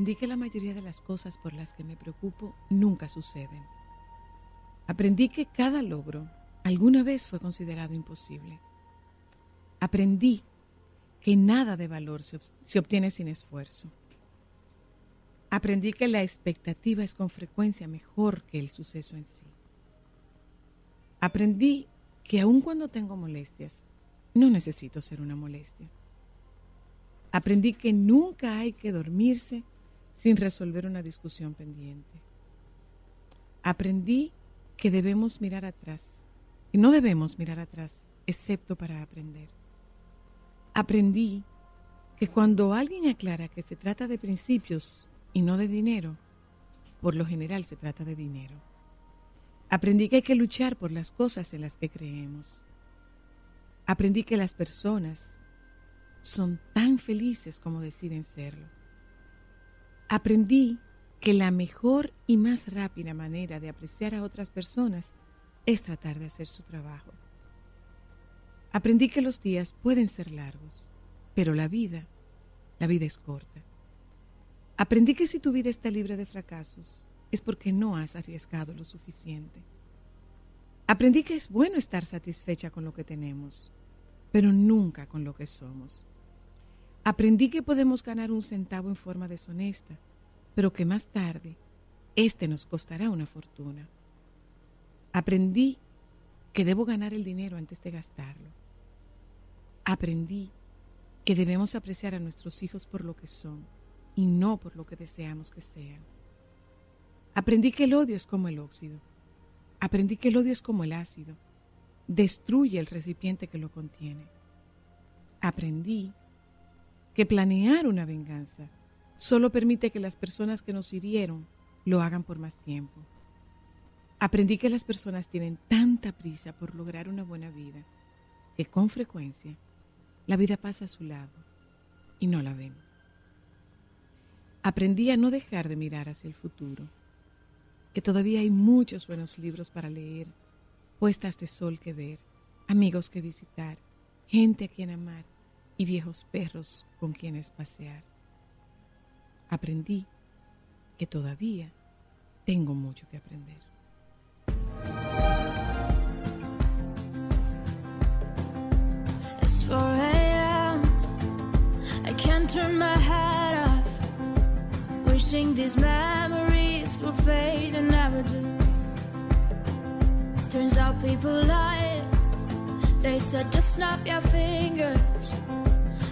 Aprendí que la mayoría de las cosas por las que me preocupo nunca suceden. Aprendí que cada logro alguna vez fue considerado imposible. Aprendí que nada de valor se, obtiene sin esfuerzo. Aprendí que la expectativa es con frecuencia mejor que el suceso en sí. Aprendí que aun cuando tengo molestias, no necesito ser una molestia. Aprendí que nunca hay que dormirse sin resolver una discusión pendiente. Aprendí que debemos mirar atrás y no debemos mirar atrás excepto para aprender. Aprendí que cuando alguien aclara que se trata de principios y no de dinero, por lo general se trata de dinero. Aprendí que hay que luchar por las cosas en las que creemos. Aprendí que las personas son tan felices como deciden serlo. Aprendí que la mejor y más rápida manera de apreciar a otras personas es tratar de hacer su trabajo. Aprendí que los días pueden ser largos, pero la vida, la vida es corta. Aprendí que si tu vida está libre de fracasos es porque no has arriesgado lo suficiente. Aprendí que es bueno estar satisfecha con lo que tenemos, pero nunca con lo que somos. Aprendí que podemos ganar un centavo en forma deshonesta, pero que más tarde este nos costará una fortuna. Aprendí que debo ganar el dinero antes de gastarlo. Aprendí que debemos apreciar a nuestros hijos por lo que son y no por lo que deseamos que sean. Aprendí que el odio es como el óxido. Aprendí que el odio es como el ácido. Destruye el recipiente que lo contiene. Aprendí que planear una venganza solo permite que las personas que nos hirieron lo hagan por más tiempo. Aprendí que las personas tienen tanta prisa por lograr una buena vida que con frecuencia la vida pasa a su lado y no la ven. Aprendí a no dejar de mirar hacia el futuro, que todavía hay muchos buenos libros para leer, puestas de sol que ver, amigos que visitar, gente a quien amar y viejos perros con quienes pasear. Aprendí que todavía tengo mucho que aprender. It's 4 a.m. I can't turn my head off. Wishing these memories will fade and never do. Turns out people lie. They said just snap your fingers.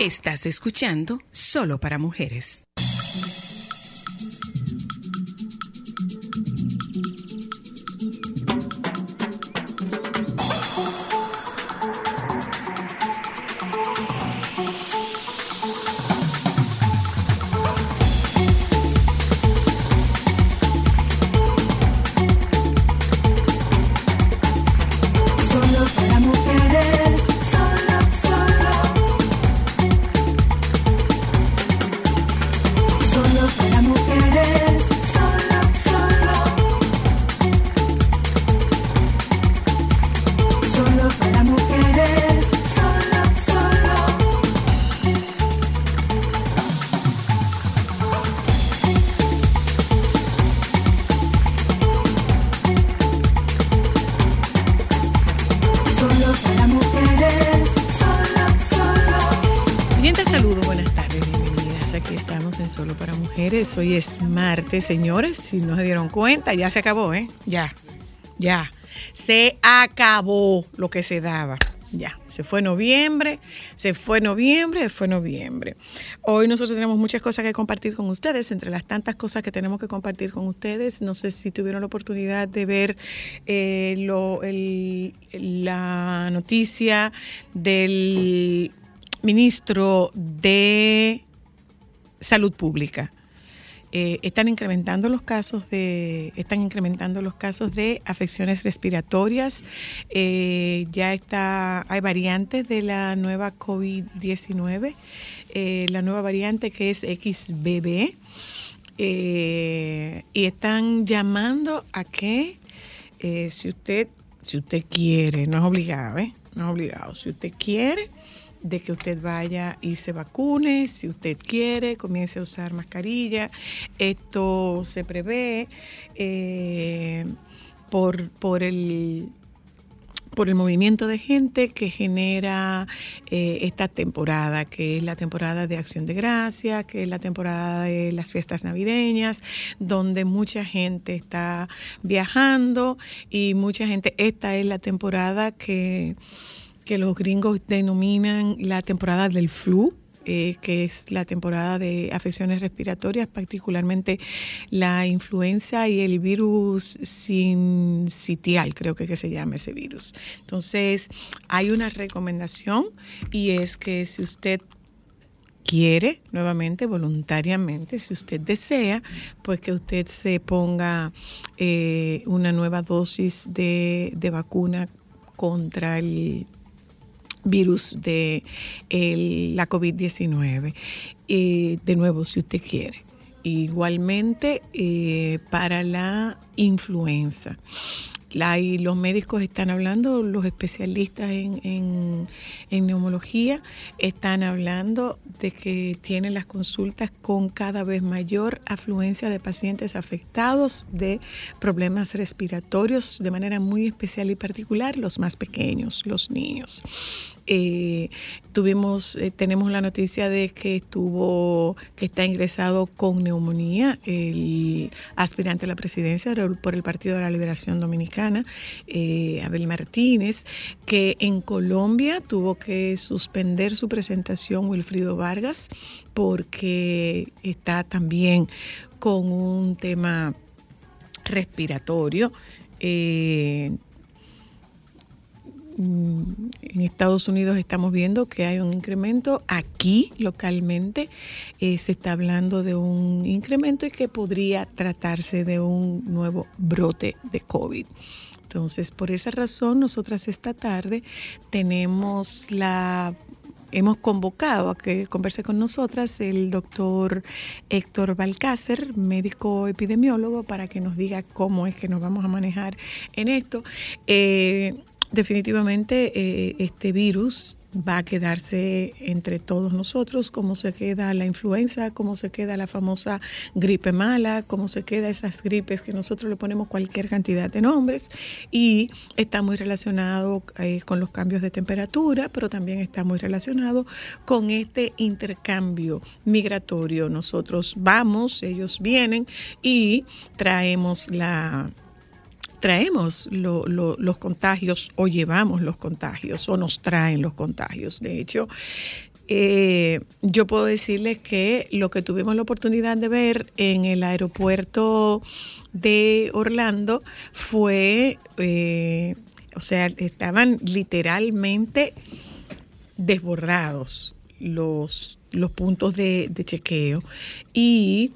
Estás escuchando Solo para Mujeres. Hoy es martes, señores. Si no se dieron cuenta, ya se acabó, ¿eh? Ya, ya. Se acabó lo que se daba. Ya, se fue noviembre, se fue noviembre, se fue noviembre. Hoy nosotros tenemos muchas cosas que compartir con ustedes. Entre las tantas cosas que tenemos que compartir con ustedes, no sé si tuvieron la oportunidad de ver eh, lo- la noticia del ministro de Salud Pública. Eh, están incrementando los casos de están incrementando los casos de afecciones respiratorias. Eh, ya está hay variantes de la nueva COVID-19 eh, la nueva variante que es XBB y están llamando a que si usted si usted quiere no es obligado no es obligado. Si usted quiere de que usted vaya y se vacune, si usted quiere, comience a usar mascarilla. Esto se prevé eh, por, por el por el movimiento de gente que genera eh, esta temporada, que es la temporada de acción de gracia, que es la temporada de las fiestas navideñas, donde mucha gente está viajando y mucha gente, esta es la temporada que, que los gringos denominan la temporada del flu. eh, que es la temporada de afecciones respiratorias, particularmente la influenza y el virus sincitial, creo que, que se llama ese virus. Entonces, hay una recomendación y es que si usted quiere, nuevamente, voluntariamente, si usted desea, pues que usted se ponga eh, una nueva dosis de, de vacuna contra el virus de la COVID-19. Eh, de nuevo, si usted quiere. Igualmente eh, para la influenza. Los médicos están hablando, los especialistas en- en neumología están hablando de que tienen las consultas con cada vez mayor afluencia de pacientes afectados de problemas respiratorios, de manera muy especial y particular los más pequeños, los niños. Eh, tuvimos, eh, tenemos la noticia de que estuvo, que está ingresado con neumonía el aspirante a la presidencia por el Partido de la Liberación Dominicana, eh, Abel Martínez, que en Colombia tuvo que suspender su presentación Wilfrido Vargas porque está también con un tema respiratorio. En Estados Unidos estamos viendo que hay un incremento. Aquí, localmente, eh, se está hablando de un incremento y que podría tratarse de un nuevo brote de COVID. Entonces, por esa razón, nosotras esta tarde tenemos la hemos convocado a que converse con nosotras el doctor Héctor Balcácer, médico epidemiólogo, para que nos diga cómo es que nos vamos a manejar en esto. Eh, definitivamente eh, este virus va a quedarse entre todos nosotros, como se queda la influenza, como se queda la famosa gripe mala, como se queda esas gripes que nosotros le ponemos cualquier cantidad de nombres y está muy relacionado eh, con los cambios de temperatura, pero también está muy relacionado con este intercambio migratorio. Nosotros vamos, ellos vienen y traemos la traemos lo- lo- los contagios o llevamos los contagios o nos traen los contagios. De hecho, eh, yo puedo decirles que lo que tuvimos la oportunidad de ver en el aeropuerto de Orlando fue, eh, o sea, estaban literalmente desbordados los, los puntos de, de chequeo. Y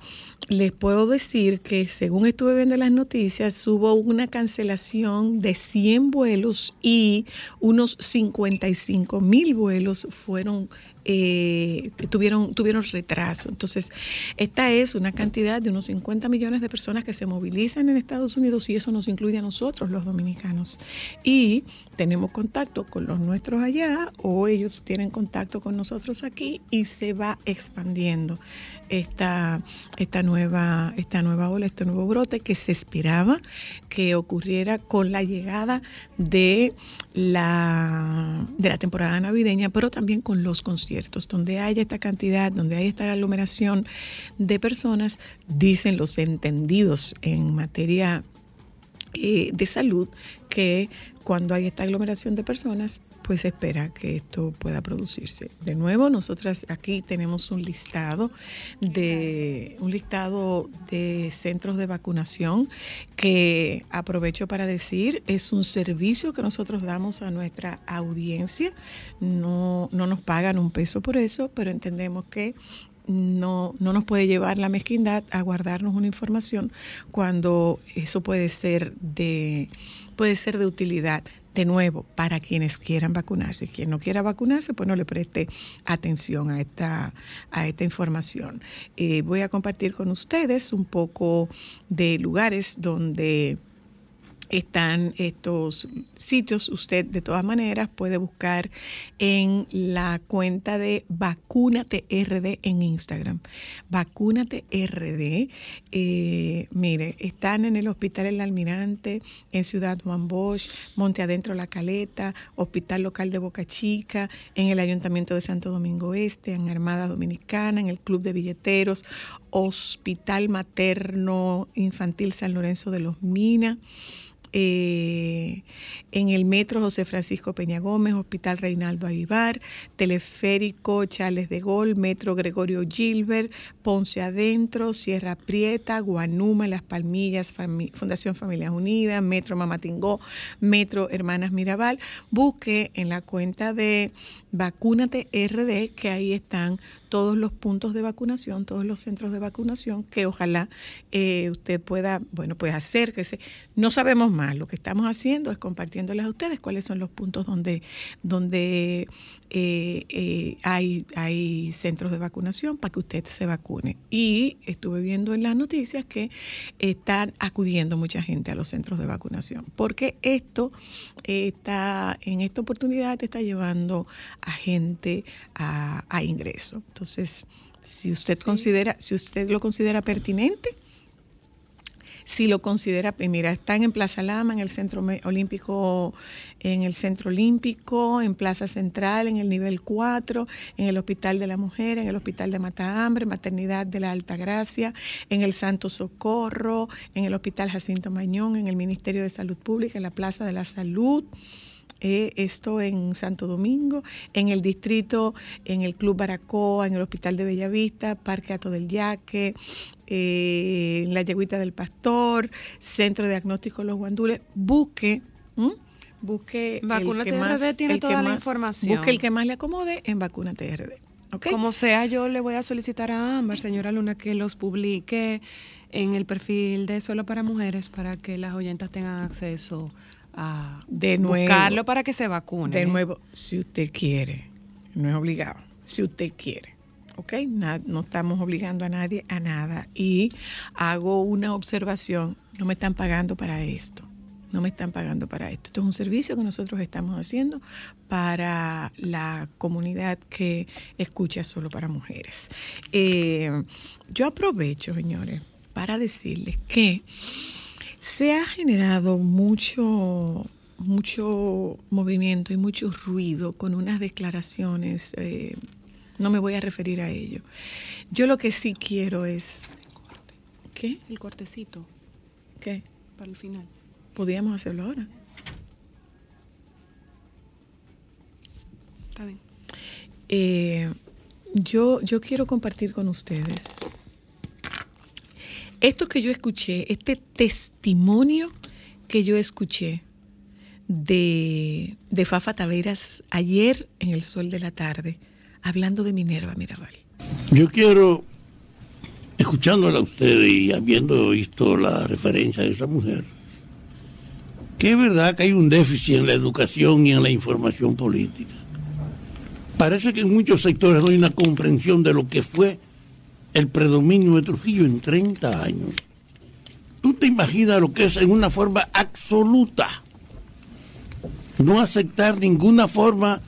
les puedo decir que según estuve viendo las noticias, hubo una cancelación de 100 vuelos y unos 55 mil vuelos fueron eh, tuvieron, tuvieron retraso. Entonces, esta es una cantidad de unos 50 millones de personas que se movilizan en Estados Unidos y eso nos incluye a nosotros, los dominicanos. Y tenemos contacto con los nuestros allá o ellos tienen contacto con nosotros aquí y se va expandiendo esta, esta, nueva, esta nueva ola, este nuevo brote que se esperaba que ocurriera con la llegada de la, de la temporada navideña, pero también con los conciertos, donde haya esta cantidad, donde hay esta aglomeración de personas, dicen los entendidos en materia eh, de salud que cuando hay esta aglomeración de personas, pues espera que esto pueda producirse. De nuevo, nosotras aquí tenemos un listado de un listado de centros de vacunación que aprovecho para decir es un servicio que nosotros damos a nuestra audiencia. No, no nos pagan un peso por eso, pero entendemos que no, no nos puede llevar la mezquindad a guardarnos una información cuando eso puede ser de, puede ser de utilidad. De nuevo, para quienes quieran vacunarse. Quien no quiera vacunarse, pues no le preste atención a esta, a esta información. Eh, voy a compartir con ustedes un poco de lugares donde están estos sitios. Usted de todas maneras puede buscar en la cuenta de Vacúnate RD en Instagram. Vacúnate RD. Eh, mire, están en el Hospital El Almirante, en Ciudad Juan Bosch, Monte Adentro La Caleta, Hospital Local de Boca Chica, en el Ayuntamiento de Santo Domingo Este, en Armada Dominicana, en el Club de Billeteros, Hospital Materno Infantil San Lorenzo de los Minas eh, en el Metro José Francisco Peña Gómez, Hospital Reinaldo Aguibar, Teleférico Charles de Gol, Metro Gregorio Gilbert, Ponce Adentro, Sierra Prieta, Guanuma, Las Palmillas, Fundación Familias Unidas, Metro Mamatingó, Metro Hermanas Mirabal. Busque en la cuenta de Vacúnate RD, que ahí están todos los puntos de vacunación, todos los centros de vacunación, que ojalá eh, usted pueda, bueno, pues acérquese. No sabemos más, lo que estamos haciendo es compartiéndoles a ustedes cuáles son los puntos donde, donde eh, eh, hay, hay centros de vacunación para que usted se vacune. Y estuve viendo en las noticias que están acudiendo mucha gente a los centros de vacunación, porque esto eh, está, en esta oportunidad está llevando a gente a, a ingreso. Entonces, si usted considera, si usted lo considera pertinente, si lo considera, mira, están en Plaza Lama, en el Centro Olímpico, en el Centro Olímpico, en Plaza Central, en el nivel 4, en el Hospital de la Mujer, en el Hospital de Matahambre, Maternidad de la Alta Gracia, en el Santo Socorro, en el Hospital Jacinto Mañón, en el Ministerio de Salud Pública, en la Plaza de la Salud. Eh, esto en Santo Domingo, en el distrito, en el Club Baracoa, en el Hospital de Bellavista, Parque Ato del Yaque, eh, en la Yegüita del Pastor, Centro de Diagnóstico Los Guandules. Busque, ¿m? busque Vacuna el que TRD más, tiene el que toda la más- información. Busque el que más le acomode en Vacuna TRD. ¿ok? Como sea, yo le voy a solicitar a Ámbar, señora Luna, que los publique en el perfil de Solo para Mujeres para que las oyentas tengan acceso a De nuevo. buscarlo para que se vacunen. De ¿eh? nuevo, si usted quiere, no es obligado, si usted quiere. ¿Ok? Na- no estamos obligando a nadie a nada. Y hago una observación, no me están pagando para esto. No me están pagando para esto. Esto es un servicio que nosotros estamos haciendo para la comunidad que escucha solo para mujeres. Eh, yo aprovecho, señores, para decirles que se ha generado mucho, mucho movimiento y mucho ruido con unas declaraciones. eh, no me voy a referir a ello. Yo lo que sí quiero es. ¿Qué? El cortecito ¿Qué? para el final. Podríamos hacerlo ahora. Está bien. Eh, yo, yo quiero compartir con ustedes esto que yo escuché, este testimonio que yo escuché de, de Fafa Taveras ayer en el sol de la tarde, hablando de Minerva Mirabal. Yo quiero, escuchándola a usted y habiendo visto la referencia de esa mujer, que es verdad que hay un déficit en la educación y en la información política. Parece que en muchos sectores no hay una comprensión de lo que fue el predominio de Trujillo en 30 años. Tú te imaginas lo que es en una forma absoluta. No aceptar ninguna forma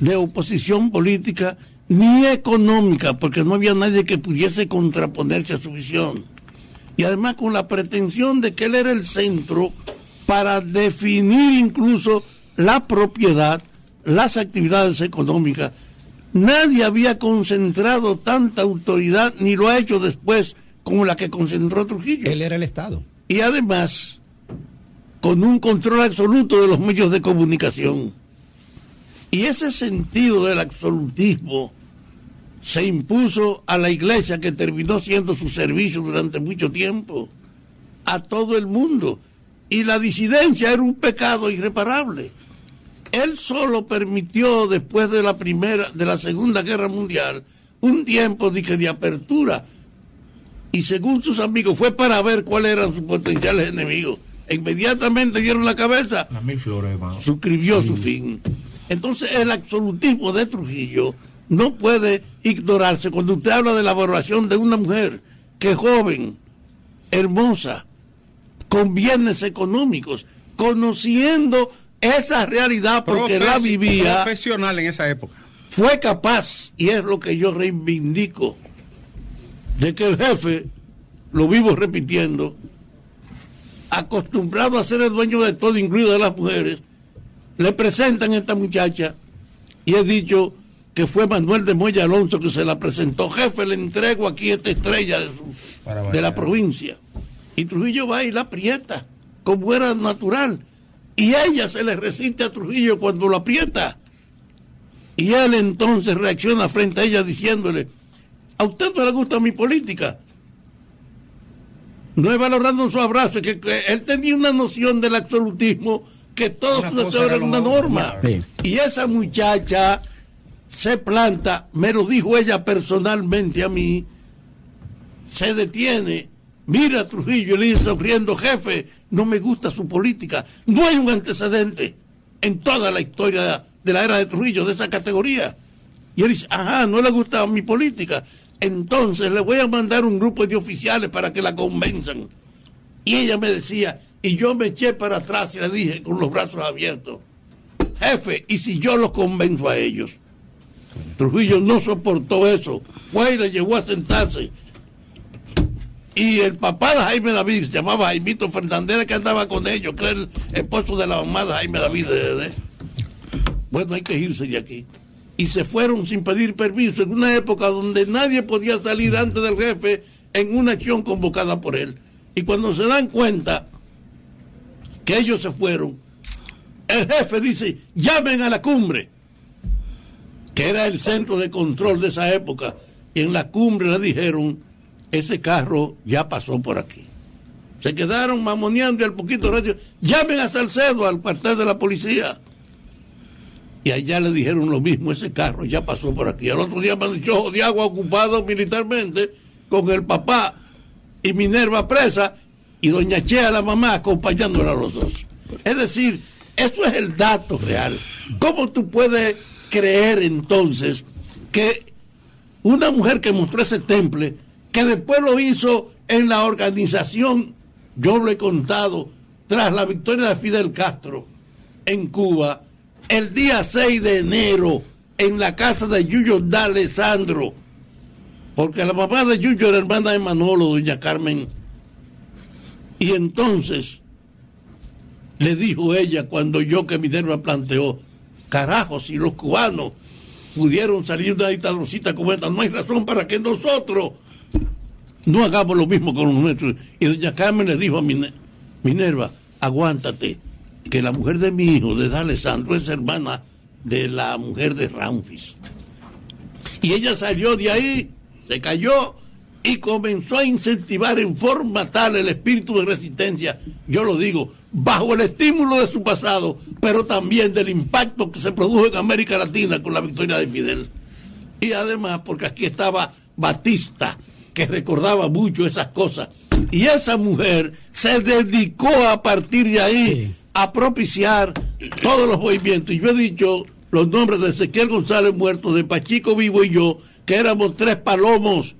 de oposición política ni económica, porque no había nadie que pudiese contraponerse a su visión. Y además con la pretensión de que él era el centro para definir incluso la propiedad, las actividades económicas. Nadie había concentrado tanta autoridad, ni lo ha hecho después como la que concentró Trujillo. Él era el Estado. Y además, con un control absoluto de los medios de comunicación. Y ese sentido del absolutismo se impuso a la iglesia que terminó siendo su servicio durante mucho tiempo, a todo el mundo. Y la disidencia era un pecado irreparable. Él solo permitió después de la primera, de la segunda guerra mundial, un tiempo de, de apertura. Y según sus amigos, fue para ver cuáles eran sus potenciales enemigos. E inmediatamente dieron la cabeza mil flores, hermano. suscribió su fin. Entonces el absolutismo de Trujillo no puede ignorarse cuando usted habla de la valoración de una mujer que es joven, hermosa, con bienes económicos, conociendo esa realidad porque la vivía, Profesional en esa época. fue capaz, y es lo que yo reivindico, de que el jefe, lo vivo repitiendo, acostumbrado a ser el dueño de todo, incluido de las mujeres, le presentan a esta muchacha y he dicho que fue Manuel de Moya Alonso que se la presentó. Jefe, le entrego aquí esta estrella de, su- de la provincia. Y Trujillo va y la aprieta, como era natural. Y ella se le resiste a Trujillo cuando lo aprieta. Y él entonces reacciona frente a ella diciéndole, a usted no le gusta mi política. No es valorando su abrazo, es que, que él tenía una noción del absolutismo que todo Una su cosa deseo era una norma. Y esa muchacha se planta, me lo dijo ella personalmente a mí, se detiene, mira Trujillo y le dice sonriendo, jefe, no me gusta su política. No hay un antecedente en toda la historia de la era de Trujillo de esa categoría. Y él dice, ajá, no le gusta mi política. Entonces le voy a mandar un grupo de oficiales para que la convenzan. Y ella me decía, y yo me eché para atrás y le dije con los brazos abiertos, jefe, ¿y si yo los convenzo a ellos? Trujillo no soportó eso, fue y le llevó a sentarse. Y el papá de Jaime David, se llamaba Jaimito Fernández, que andaba con ellos, que era el esposo de la mamá de Jaime David. Bueno, hay que irse de aquí. Y se fueron sin pedir permiso en una época donde nadie podía salir antes del jefe en una acción convocada por él. Y cuando se dan cuenta que ellos se fueron, el jefe dice, llamen a la cumbre, que era el centro de control de esa época. Y en la cumbre le dijeron, ese carro ya pasó por aquí. Se quedaron mamoneando y al poquito rato, llamen a Salcedo al cuartel de la policía. Y allá le dijeron lo mismo, ese carro ya pasó por aquí. Al otro día amaneció de agua ocupado militarmente con el papá y Minerva presa y doña Chea, la mamá, acompañándola a los dos. Es decir, eso es el dato real. ¿Cómo tú puedes creer entonces que una mujer que mostró ese temple, que después lo hizo en la organización, yo lo he contado, tras la victoria de Fidel Castro en Cuba, el día 6 de enero, en la casa de Yuyo D'Alessandro, porque la mamá de Yuyo era hermana de Manolo, doña Carmen. Y entonces le dijo ella cuando yo que Minerva planteó, carajo, si los cubanos pudieron salir de una dictadurcita como esta, no hay razón para que nosotros no hagamos lo mismo con los nuestros. Y doña Carmen le dijo a Mine- Minerva, aguántate, que la mujer de mi hijo, de D'Alessandro, es hermana de la mujer de Ramfis. Y ella salió de ahí, se cayó y comenzó a incentivar en forma tal el espíritu de resistencia, yo lo digo, bajo el estímulo de su pasado, pero también del impacto que se produjo en América Latina con la victoria de Fidel. Y además, porque aquí estaba Batista, que recordaba mucho esas cosas. Y esa mujer se dedicó a partir de ahí a propiciar todos los movimientos. Y yo he dicho los nombres de Ezequiel González muerto, de Pachico Vivo y yo, que éramos tres palomos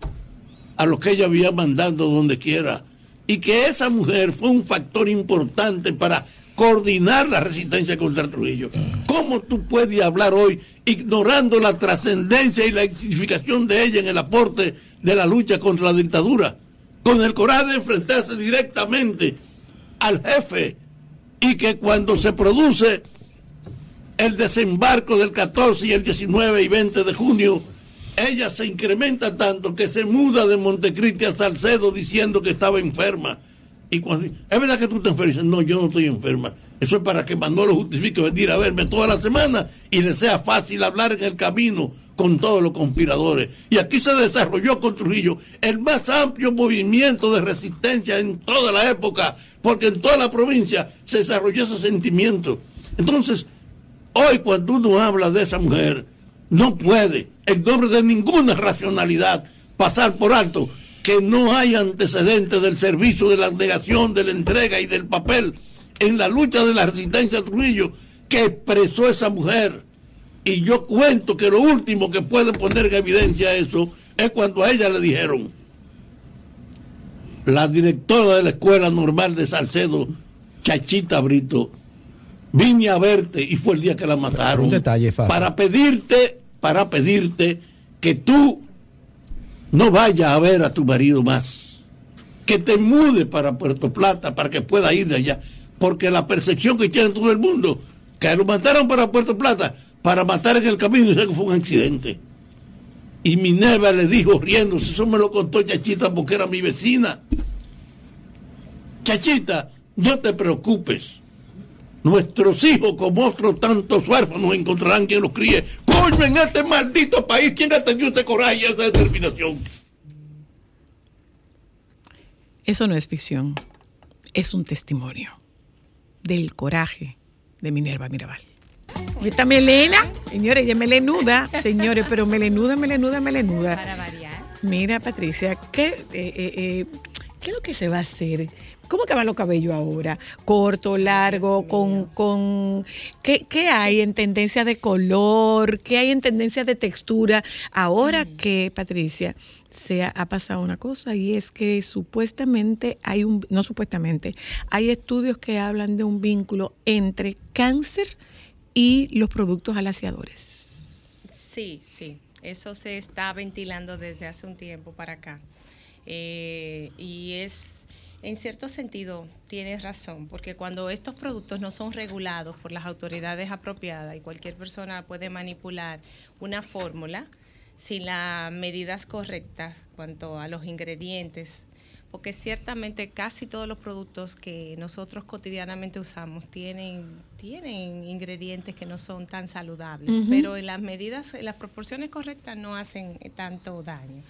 a los que ella había mandando donde quiera. Y que esa mujer fue un factor importante para coordinar la resistencia contra Trujillo. ¿Cómo tú puedes hablar hoy ignorando la trascendencia y la significación de ella en el aporte de la lucha contra la dictadura? Con el coraje de enfrentarse directamente al jefe y que cuando se produce el desembarco del 14 y el 19 y 20 de junio, ella se incrementa tanto que se muda de Montecristi a Salcedo diciendo que estaba enferma. Y cuando es verdad que tú enfermas, Dice, no, yo no estoy enferma. Eso es para que Manolo justifique venir a verme toda la semana y le sea fácil hablar en el camino con todos los conspiradores. Y aquí se desarrolló con Trujillo el más amplio movimiento de resistencia en toda la época, porque en toda la provincia se desarrolló ese sentimiento. Entonces, Hoy cuando uno habla de esa mujer, no puede, en nombre de ninguna racionalidad, pasar por alto que no hay antecedentes del servicio de la negación, de la entrega y del papel en la lucha de la resistencia a Trujillo que expresó esa mujer. Y yo cuento que lo último que puede poner en evidencia eso es cuando a ella le dijeron, la directora de la Escuela Normal de Salcedo, Chachita Brito, vine a verte y fue el día que la mataron. Un detalle. Para pedirte, para pedirte que tú no vayas a ver a tu marido más. Que te mude para Puerto Plata para que pueda ir de allá. Porque la percepción que tiene todo el mundo, que lo mataron para Puerto Plata, para matar en el camino, que fue un accidente. Y Minerva le dijo riéndose, eso me lo contó Chachita porque era mi vecina. Chachita, no te preocupes. Nuestros hijos, como otros tantos huérfanos, encontrarán quien los críe. Coño, en este maldito país, ¿quién ha tenido ese coraje y esa determinación? Eso no es ficción, es un testimonio del coraje de Minerva Mirabal. Esta melena, señores, ella es melenuda, señores, pero melenuda, melenuda, melenuda. Para variar. Mira, Patricia, ¿qué, eh, eh, eh, ¿qué es lo que se va a hacer? ¿Cómo que van los cabellos ahora? ¿Corto, largo, con... con ¿qué, qué hay en tendencia de color? ¿Qué hay en tendencia de textura? Ahora que, Patricia, se ha, ha pasado una cosa y es que supuestamente hay un... No supuestamente, hay estudios que hablan de un vínculo entre cáncer y los productos alaciadores. Sí, sí. Eso se está ventilando desde hace un tiempo para acá. Eh, y es, en cierto sentido, tienes razón, porque cuando estos productos no son regulados por las autoridades apropiadas y cualquier persona puede manipular una fórmula sin las medidas correctas cuanto a los ingredientes, porque ciertamente casi todos los productos que nosotros cotidianamente usamos tienen, tienen ingredientes que no son tan saludables, pero en las medidas, en las proporciones correctas no hacen tanto daño.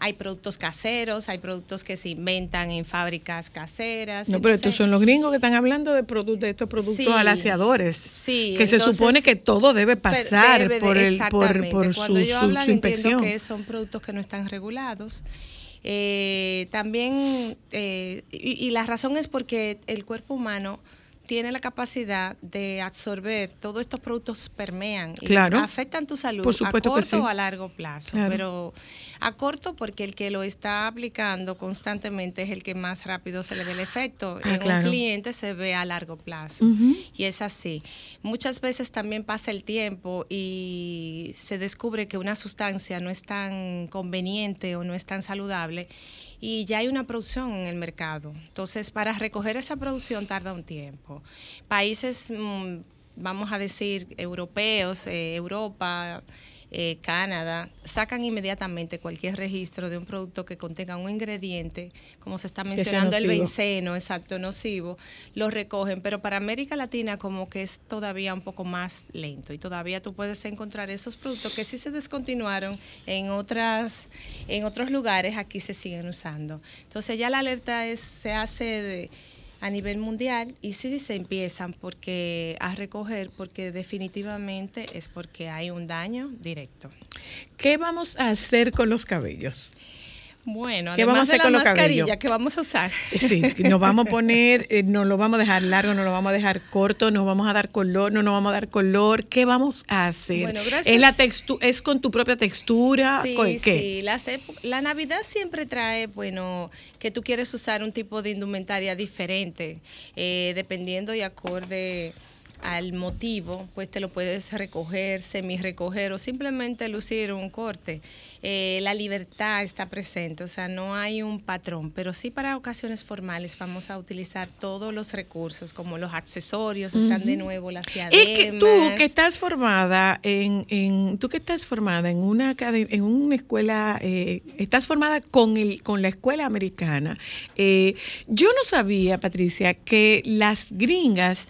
Hay productos caseros, hay productos que se inventan en fábricas caseras. No, pero estos son los gringos que están hablando de, produ- de estos productos Sí, alaciadores. sí, Que se supone que todo debe pasar debe de- por, el, por, por su, yo hablan, su entiendo inspección. que son productos que no están regulados. Eh, también, eh, y, y la razón es porque el cuerpo humano tiene la capacidad de absorber, todos estos productos permean y Claro. afectan tu salud Por a corto sí. o a largo plazo. Claro. Pero a corto porque el que lo está aplicando constantemente es el que más rápido se le ve el efecto. Ah, en claro. un cliente se ve a largo plazo. Y es así. Muchas veces también pasa el tiempo y se descubre que una sustancia no es tan conveniente o no es tan saludable y ya hay una producción en el mercado. Entonces, para recoger esa producción tarda un tiempo. Países, mm, vamos a decir, europeos, eh, Europa, eh, Canadá, sacan inmediatamente cualquier registro de un producto que contenga un ingrediente, como se está mencionando el benceno, exacto, nocivo, lo recogen, pero para América Latina como que es todavía un poco más lento y todavía tú puedes encontrar esos productos que sí se descontinuaron en otras en otros lugares, aquí se siguen usando. Entonces ya la alerta es se hace de- a nivel mundial y sí se empiezan porque a recoger porque definitivamente es porque hay un daño directo. ¿Qué vamos a hacer con los cabellos? Bueno, ¿Qué vamos a hacer con la los cabellos? mascarilla que vamos a usar. Sí, nos vamos a poner, eh, nos lo vamos a dejar largo, nos lo vamos a dejar corto, nos vamos a dar color, no nos vamos a dar color. ¿Qué vamos a hacer? Bueno, gracias. ¿Es, la textu es con tu propia textura? Sí, ¿Con ¿Qué? sí. Épo- la Navidad siempre trae, bueno, que tú quieres usar un tipo de indumentaria diferente, eh, dependiendo y acorde al motivo, pues te lo puedes recoger, semi-recoger o simplemente lucir un corte. Eh, la libertad está presente, o sea, no hay un patrón, pero sí para ocasiones formales vamos a utilizar todos los recursos, como los accesorios, están de nuevo las diademas. Es que tú que estás formada en, en tú que estás formada en una en una escuela, eh, estás formada con el con la escuela americana. eh, yo no sabía, Patricia, que las gringas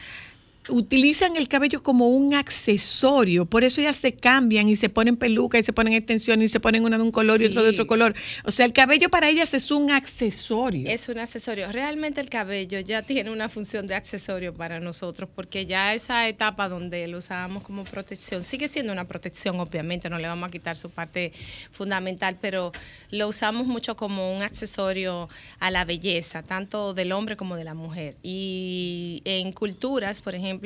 utilizan el cabello como un accesorio, por eso ellas se cambian y se ponen peluca y se ponen extensión y se ponen una de un color y otro de otro color. O sea, el cabello para ellas es un accesorio. Es un accesorio. Realmente el cabello ya tiene una función de accesorio para nosotros, porque ya esa etapa donde lo usábamos como protección, sigue siendo una protección, obviamente, no le vamos a quitar su parte fundamental, pero lo usamos mucho como un accesorio a la belleza, tanto del hombre como de la mujer. Y en culturas, por ejemplo,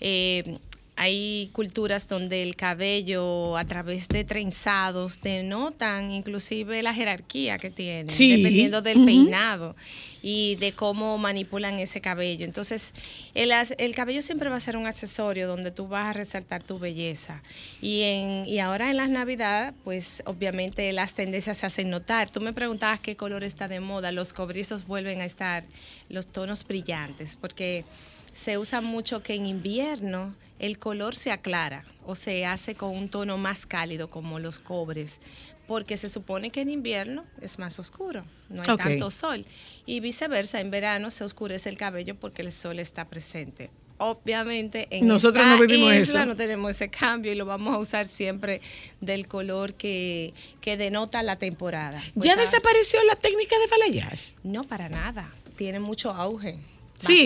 eh, hay culturas donde el cabello a través de trenzados denotan inclusive la jerarquía que tiene, Sí. dependiendo del peinado y de cómo manipulan ese cabello. Entonces, el, el cabello siempre va a ser un accesorio donde tú vas a resaltar tu belleza. Y, en, y ahora en las Navidades, pues obviamente las tendencias se hacen notar. Tú me preguntabas qué color está de moda. Los cobrizos vuelven a estar los tonos brillantes, porque se usa mucho que en invierno el color se aclara o se hace con un tono más cálido como los cobres, porque se supone que en invierno es más oscuro, no hay tanto sol. Y viceversa, en verano se oscurece el cabello porque el sol está presente. Obviamente en Nosotros esta no vivimos isla eso. no tenemos ese cambio y lo vamos a usar siempre del color que, que denota la temporada. Pues, ¿Ya ah, desapareció la técnica de balayage? no, para nada. Tiene mucho auge.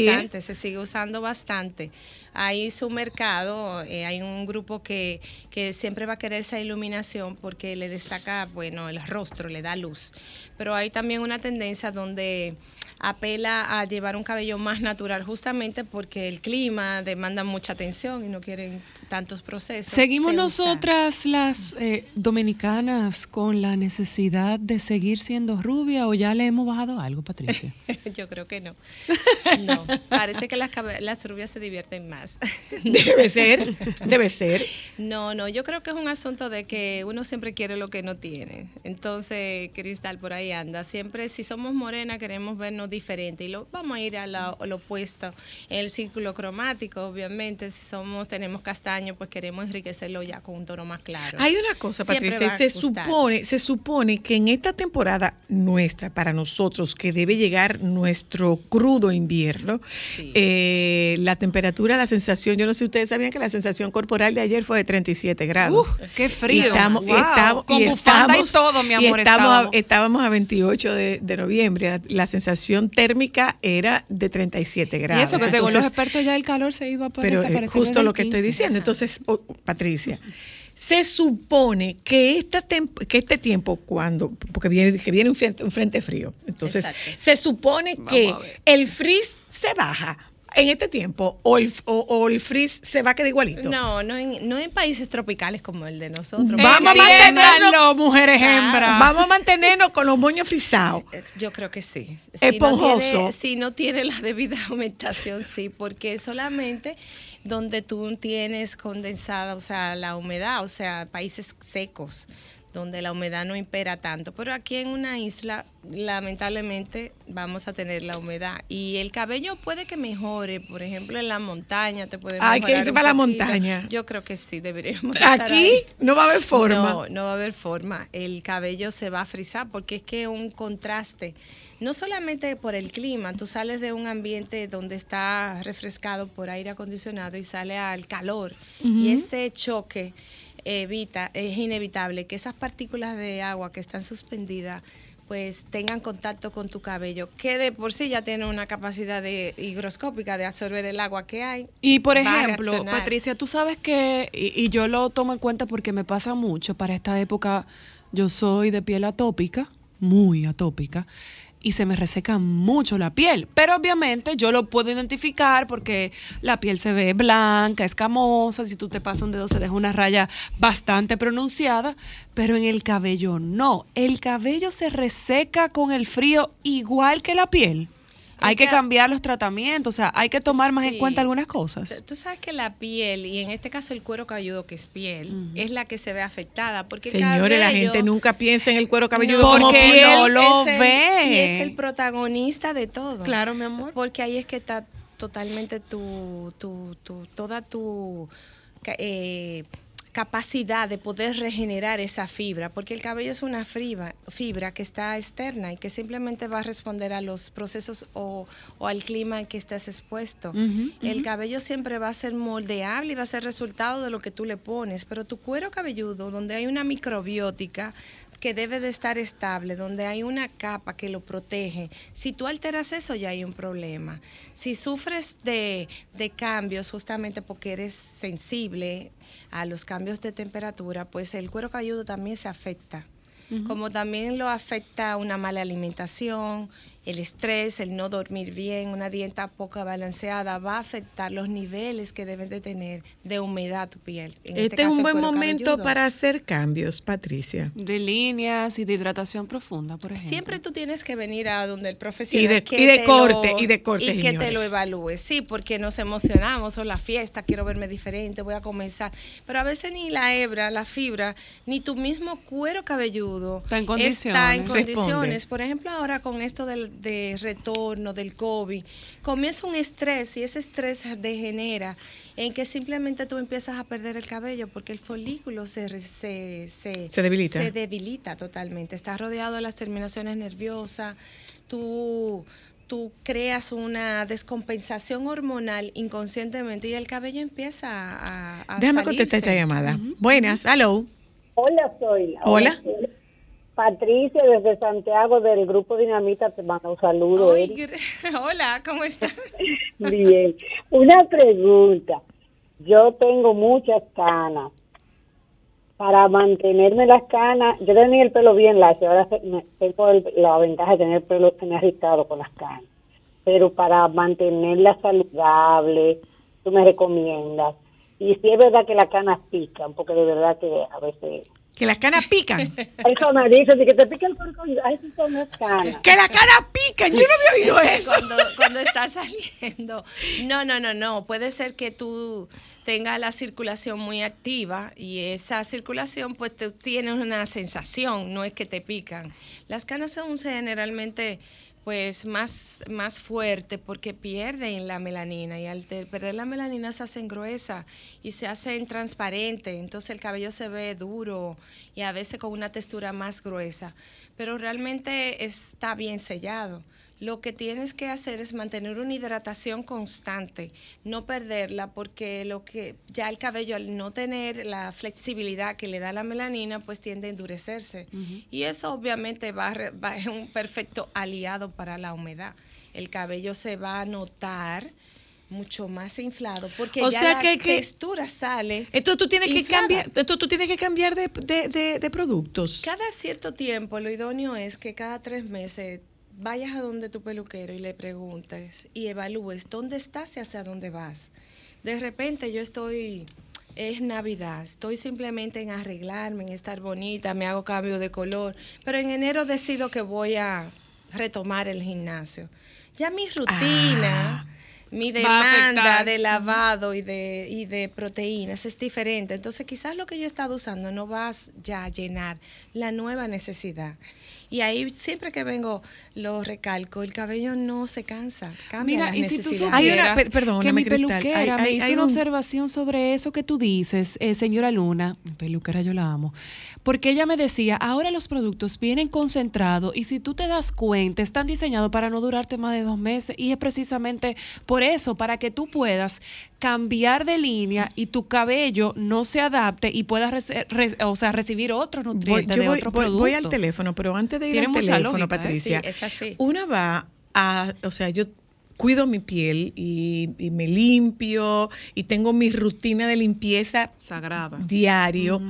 Bastante, se sigue usando bastante. Hay su mercado, eh, hay un grupo que, que siempre va a querer esa iluminación porque le destaca, bueno, el rostro, le da luz. Pero hay también una tendencia donde apela a llevar un cabello más natural justamente porque el clima demanda mucha atención y no quieren tantos procesos. Seguimos Se usa. nosotras las eh, dominicanas con la necesidad de seguir siendo rubia o ya le hemos bajado algo, Patricia. Yo creo que no. No, parece que las, las rubias se divierten más. Debe ser, debe ser. No, no, yo creo que es un asunto de que uno siempre quiere lo que no tiene. Entonces, Cristal por ahí anda. Siempre, si somos morenas, queremos vernos diferente y lo vamos a ir a la- al opuesto. El círculo cromático, obviamente, si somos, tenemos castaño, pues queremos enriquecerlo ya con un tono más claro. Hay una cosa, Patricia, se supone, se supone que en esta temporada nuestra, para nosotros, que debe llegar nuestro crudo invierno. Eh, la temperatura, la sensación, yo no sé si ustedes sabían que la sensación corporal de ayer fue de 37 grados. Uf, qué frío. Y estamos, y Wow. estamos- Con y bufanda y todo, mi y amor, estamos, a, estábamos. estábamos a 28 de, de noviembre. La, la sensación térmica era de 37 Y grados. eso que según los expertos ya el calor se iba a pero eh, desaparecer justo lo que estoy 15. diciendo. Entonces, oh, Patricia, se supone que, esta que este tiempo, cuando, porque viene, que viene un frente, un frente frío, entonces Exacto. se supone que a ver. el frizz se baja en este tiempo o el, o, o el frizz se va a quedar igualito. No, no en, no en países tropicales como el de nosotros. Vamos a Entiéndanlo, mujeres hembras. Vamos a mantenernos con los moños frisados. Eh, Yo creo que sí. Esponjoso. No tiene, si no tiene la debida aumentación, sí, porque solamente donde tú tienes condensada, o sea, la humedad, o sea, países secos, donde la humedad no impera tanto. Pero aquí en una isla, lamentablemente, vamos a tener la humedad. Y el cabello puede que mejore, por ejemplo, en la montaña te puede Ay, que mejorar irse para la montaña. Yo creo que sí, deberíamos. Aquí no va a haber forma. No, no va a haber forma. El cabello se va a frizar porque es que un contraste, no solamente por el clima, tú sales de un ambiente donde está refrescado por aire acondicionado y sale al calor y ese choque evita, es inevitable que esas partículas de agua que están suspendidas pues tengan contacto con tu cabello, que de por sí ya tiene una capacidad de, higroscópica de absorber el agua que hay. Y por ejemplo. Patricia, tú sabes que, y, y yo lo tomo en cuenta porque me pasa mucho, para esta época yo soy de piel atópica, muy atópica, y se me reseca mucho la piel. Pero obviamente yo lo puedo identificar porque la piel se ve blanca, escamosa, si tú te pasas un dedo se deja una raya bastante pronunciada, pero en el cabello no. El cabello se reseca con el frío igual que la piel. Hay que ca- cambiar los tratamientos, o sea, hay que tomar más en cuenta algunas cosas. Tú sabes que la piel, y en este caso el cuero cabelludo, que es piel, es la que se ve afectada. Porque Señores, la gente nunca piensa en el cuero cabelludo No, como piel. no lo ve. Y es el protagonista de todo. Claro, mi amor. Porque ahí es que está totalmente tu, tu, tu- toda tu eh, capacidad de poder regenerar esa fibra, porque el cabello es una fibra, fibra que está externa y que simplemente va a responder a los procesos o, o al clima en que estés expuesto. El cabello siempre va a ser moldeable y va a ser resultado de lo que tú le pones, pero tu cuero cabelludo, donde hay una microbiótica, que debe de estar estable, donde hay una capa que lo protege. Si tú alteras eso, ya hay un problema. Si sufres de, de cambios justamente porque eres sensible a los cambios de temperatura, pues el cuero cabelludo también se afecta. Como también lo afecta una mala alimentación, el estrés, el no dormir bien, una dieta poco balanceada, va a afectar los niveles que deben de tener de humedad tu piel. En Este, es caso, un buen momento cabelludo. para hacer cambios, Patricia. De líneas y de hidratación profunda, por ejemplo. Siempre tú tienes que venir a donde el profesional Y de- que y de te corte, y de corte, y que señores. te lo evalúe. Sí, porque nos emocionamos o la fiesta, quiero verme diferente, voy a comenzar. Pero a veces ni la hebra, la fibra, ni tu mismo cuero cabelludo Está en está en condiciones. condiciones. Responde. Por ejemplo, ahora con esto del de retorno del COVID, comienza un estrés y ese estrés degenera en que simplemente tú empiezas a perder el cabello porque el folículo se, re- se, se, Se debilita. se debilita totalmente. Está rodeado de las terminaciones nerviosas. Tú, tú creas una descompensación hormonal inconscientemente y el cabello empieza a, a Déjame salirse. contestar esta llamada. Buenas, hello. Hola, soy. Hola. Patricia desde Santiago del Grupo Dinamita te manda un saludo. Ay, Hola, ¿cómo estás? Bien. Una pregunta. Yo tengo muchas canas. Para mantenerme las canas, yo tenía el pelo bien lacio, ahora se- me- tengo el- la ventaja de tener el pelo irritado con las canas. Pero para mantenerla saludable, tú me recomiendas. Y si es verdad que las canas pican, porque de verdad que a veces Que las canas pican. eso me dicen, de que te pica el eso son las canas. que las canas pican. Yo no había oído eso. cuando, cuando está saliendo. No, no, no, no. Puede ser que tú tengas la circulación muy activa y esa circulación pues tú tienes una sensación, no es que te pican. Las canas son generalmente pues más, más fuertes porque pierden la melanina y al perder la melanina se hacen gruesas y se hacen transparentes, entonces el cabello se ve duro y a veces con una textura más gruesa, pero realmente está bien sellado. Lo que tienes que hacer es mantener una hidratación constante, no perderla, porque lo que ya el cabello al no tener la flexibilidad que le da la melanina, pues tiende a endurecerse. Y eso obviamente va, va- es un perfecto aliado para la humedad. El cabello se va a notar mucho más inflado porque O ya sea la que- que- textura sale. Entonces tú tienes que cambiar, entonces tú tienes que cambiar de, de- de- de productos. Cada cierto tiempo, lo idóneo es que cada tres meses vayas a donde tu peluquero y le preguntes y evalúes dónde estás y hacia dónde vas. De repente yo estoy, es Navidad, estoy simplemente en arreglarme, en estar bonita, me hago cambio de color, pero en enero decido que voy a retomar el gimnasio. Ya mi rutina... Ah. Mi demanda de lavado y de, y de proteínas es diferente. Entonces, quizás lo que yo he estado usando no va ya a llenar la nueva necesidad. Y ahí, siempre que vengo, lo recalco, el cabello no se cansa, cambia Mira, las y si tú. Hay una- per- perdóname, que mi Cristal, peluquera hay- me hay- hizo hay una un- observación sobre eso que tú dices, eh, señora Luna, mi peluquera yo la amo, porque ella me decía, ahora los productos vienen concentrados y si tú te das cuenta, están diseñados para no durarte más de dos meses y es precisamente por eso, para que tú puedas cambiar de línea y tu cabello no se adapte y puedas o sea, recibir otros Voy, nutrientes yo de voy, otros voy- productos. voy al teléfono, pero antes de ir Tiene al teléfono, lógica, ¿eh? Patricia, Sí, es así. una va a, o sea, yo cuido mi piel y, y me limpio y tengo mi rutina de limpieza Sagrada. diario.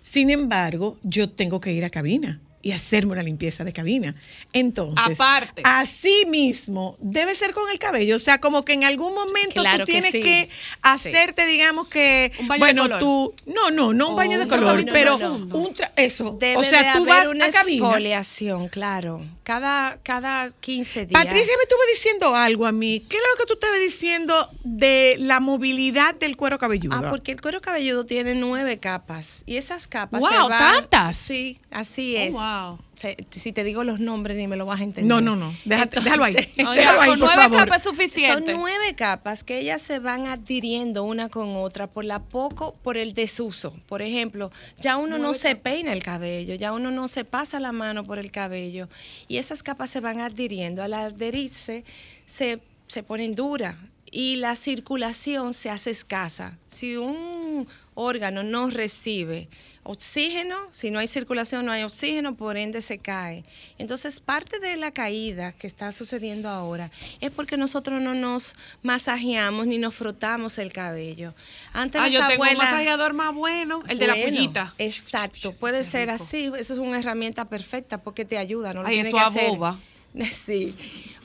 Sin embargo, yo tengo que ir a cabina y hacerme una limpieza de cabina. Entonces, Aparte. así mismo debe ser con el cabello, o sea, como que en algún momento Claro tú que tienes sí. que hacerte, digamos que, Un baño de bueno, color. tú, no, no, no un O baño de un color, no, pero no, no. un tra- eso, Debe o sea, de tú haber vas una a cabina. exfoliación, claro. Cada, cada 15 días. Patricia me estuvo diciendo algo a mí. ¿Qué era lo que tú estabas diciendo de la movilidad del cuero cabelludo? Ah, porque el cuero cabelludo tiene nueve capas y esas capas Wow, se van- ¿tantas? Sí, así Oh, es. Wow. Se- si te digo los nombres ni me lo vas a entender. No, no, no. Déjate- déjalo ahí. Déjalo ahí, con por nueve favor. capas es suficiente. Son nueve capas que ellas se van adhiriendo una con otra por la poco, por el desuso. Por ejemplo, ya uno no se peina el cabello, ya uno no se pasa la mano por el cabello y esas capas se van adhiriendo. Al adherirse se, se ponen duras y la circulación se hace escasa. Si un órgano no recibe oxígeno, si no hay circulación no hay oxígeno, por ende se cae. Entonces, parte de la caída que está sucediendo ahora es porque nosotros no nos masajeamos ni nos frotamos el cabello. Antes Ah, yo tengo un masajeador más bueno, el de la Bueno, pollita. Exacto, puede ser así. Eso es una herramienta perfecta porque te ayuda. No lo Ay, eso que hacer. aboba. Sí.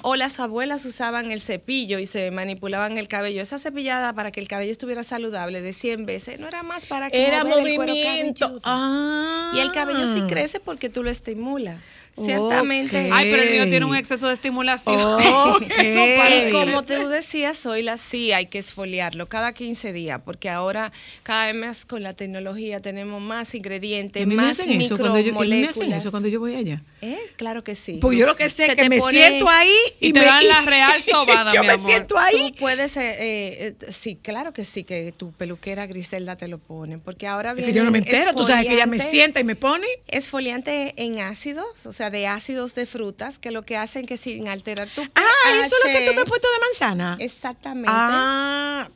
O las abuelas usaban el cepillo y se manipulaban el cabello. Esa cepillada para que el cabello estuviera saludable de 100 veces no era más para que Era mover el cuero movimiento. Ah. Y el cabello sí crece porque tú lo estimulas. Ciertamente. Ay, pero el mío tiene un exceso de estimulación. Y como tú decías, hoy la sí hay que esfoliarlo cada 15 días, porque ahora cada vez más con la tecnología tenemos más ¿Y ingredientes, me más hacen eso cuando yo, y a mí me hacen micromoléculas. eso cuando yo voy allá. ¿Eh? Claro que sí. Pues yo lo que sé es que te me pone- siento ahí y, Y te me, dan la real sobada, yo mi me amor. siento ahí. Tú puedes, eh, eh, sí, claro que sí, que tu peluquera Griselda te lo pone, porque ahora Es viene que yo no me entero, tú sabes que ella me sienta y me pone. Esfoliante en ácidos, o sea, de ácidos de frutas, que lo que hacen que sin alterar tu Ah, eso es lo que tú me pH, has puesto de manzana. Exactamente. Ah,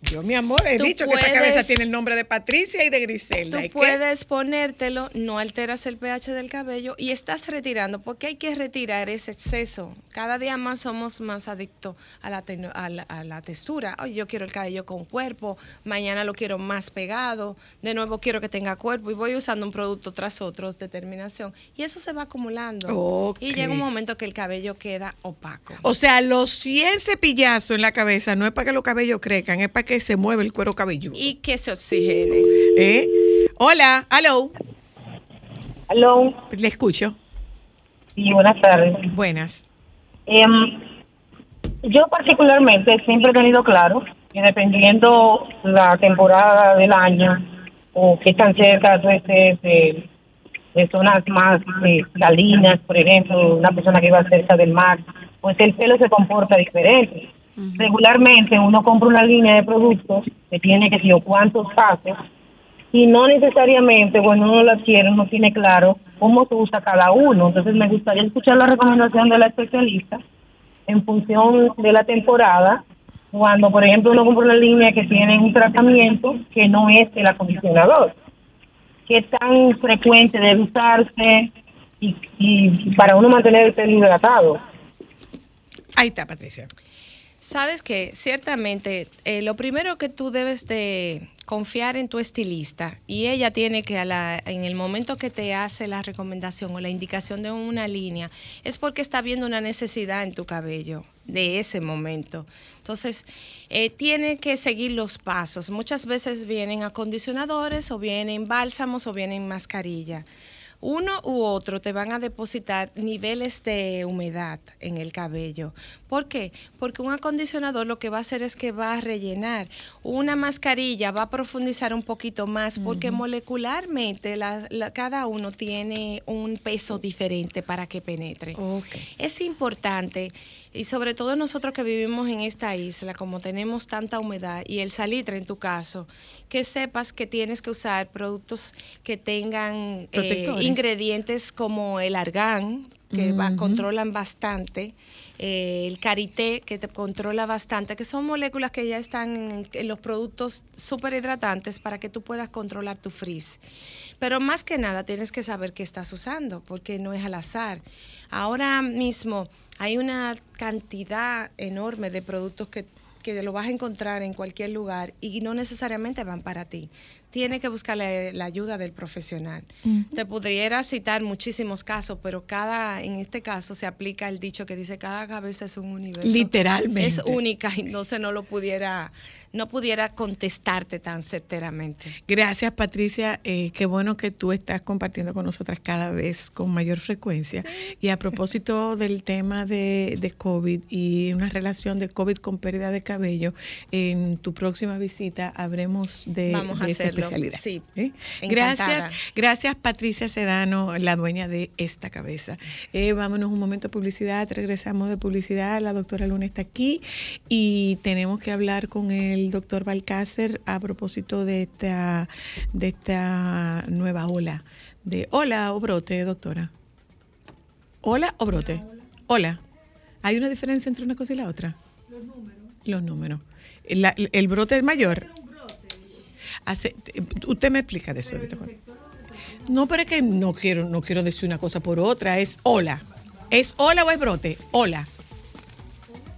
yo, mi amor, he Tú dicho que esta cabeza tiene el nombre de Patricia y de Griselda. Tú ¿Y qué? puedes ponértelo, no alteras el pH del cabello y estás retirando, porque hay que retirar ese exceso. Cada día más somos más adictos a la, a la, a la textura. Hoy yo quiero el cabello con cuerpo, mañana lo quiero más pegado, de nuevo quiero que tenga cuerpo y voy usando un producto tras otro de terminación. Y eso se va acumulando. Y llega un momento que el cabello queda opaco. O sea, los 100 cepillazos en la cabeza no es para que los cabellos crezcan, es para que se mueva el cuero cabelludo. Y que se oxigene. ¿Eh? Hola, hello. Aló, Le escucho. y buenas tardes. Buenas. Em, yo particularmente siempre he tenido claro que dependiendo la temporada del año o qué tan cerca tú estés de, de zonas más eh, salinas, por ejemplo, una persona que va cerca del mar, pues el pelo se comporta diferente. Regularmente uno compra una línea de productos que tiene que sé yo cuántos pasos y no necesariamente cuando uno lo adquiere uno tiene claro cómo se usa cada uno. Entonces me gustaría escuchar la recomendación de la especialista en función de la temporada. Cuando, por ejemplo, uno compra una línea que tiene un tratamiento que no es el acondicionador. ¿Qué tan frecuente debe usarse y, y para uno mantener el pelo hidratado? Ahí está, Patricia. Sabes que ciertamente eh, lo primero que tú debes de confiar en tu estilista y ella tiene que a la- en el momento que te hace la recomendación o la indicación de una línea es porque está viendo una necesidad en tu cabello de ese momento. Entonces, eh, tiene que seguir los pasos. Muchas veces vienen acondicionadores o vienen bálsamos o vienen mascarilla. Uno u otro te van a depositar niveles de humedad en el cabello. ¿Por qué? Porque un acondicionador lo que va a hacer es que va a rellenar. Una mascarilla va a profundizar un poquito más porque molecularmente la- la- cada uno tiene un peso diferente para que penetre. Es importante y sobre todo nosotros que vivimos en esta isla, como tenemos tanta humedad y el salitre en tu caso, que sepas que tienes que usar productos que tengan eh, Protectores. Ingredientes como el argán, que va- controlan bastante, eh, el karité, que te controla bastante, que son moléculas que ya están en, en los productos súper hidratantes para que tú puedas controlar tu frizz. Pero más que nada tienes que saber qué estás usando, porque no es al azar. Ahora mismo hay una cantidad enorme de productos que, que lo vas a encontrar en cualquier lugar y no necesariamente van para ti. Tienes que buscar la, la ayuda del profesional. Te pudiera citar muchísimos casos, pero cada, en este caso se aplica el dicho que dice cada cabeza es un universo. Literalmente. Es única y entonces no lo pudiera, no pudiera contestarte tan certeramente. Gracias, Patricia. Eh, qué bueno que tú estás compartiendo con nosotras cada vez con mayor frecuencia. Y a propósito del tema de, de COVID y una relación de COVID con pérdida de cabello, en tu próxima visita habremos de, Vamos a de esa hacerlo, especialidad. sí. ¿eh? Gracias, gracias, Patricia Sedano, la dueña de esta cabeza. Eh, vámonos un momento a publicidad. Regresamos de publicidad. La doctora Luna está aquí y tenemos que hablar con el doctor Balcácer a propósito de esta, de esta nueva ola. De hola o brote, doctora. Hola o brote. Hola. ¿Hay una diferencia entre una cosa y la otra? Los números. Los números. La- el brote es mayor. Hace- usted me explica de eso. No, pero es que no quiero, no quiero decir una cosa por otra. Es hola. ¿Es hola o es brote? Hola.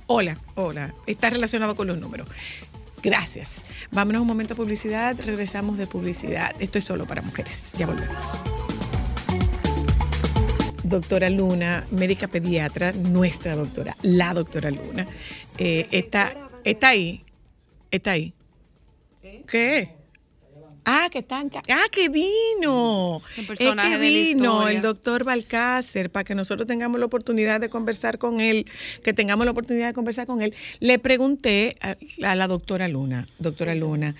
Hola, hola. Está relacionado con los números. Gracias. Vámonos un momento a publicidad. Regresamos de publicidad. Esto es solo para mujeres. Ya volvemos. Doctora Luna, médica pediatra, nuestra doctora, la doctora Luna, eh, está, está ahí. Está ahí. ¿Qué? Ah, que ca- Ah, que vino. El personaje es que vino el doctor Balcácer para que nosotros tengamos la oportunidad de conversar con él, que tengamos la oportunidad de conversar con él. Le pregunté a, a la doctora Luna, doctora Luna,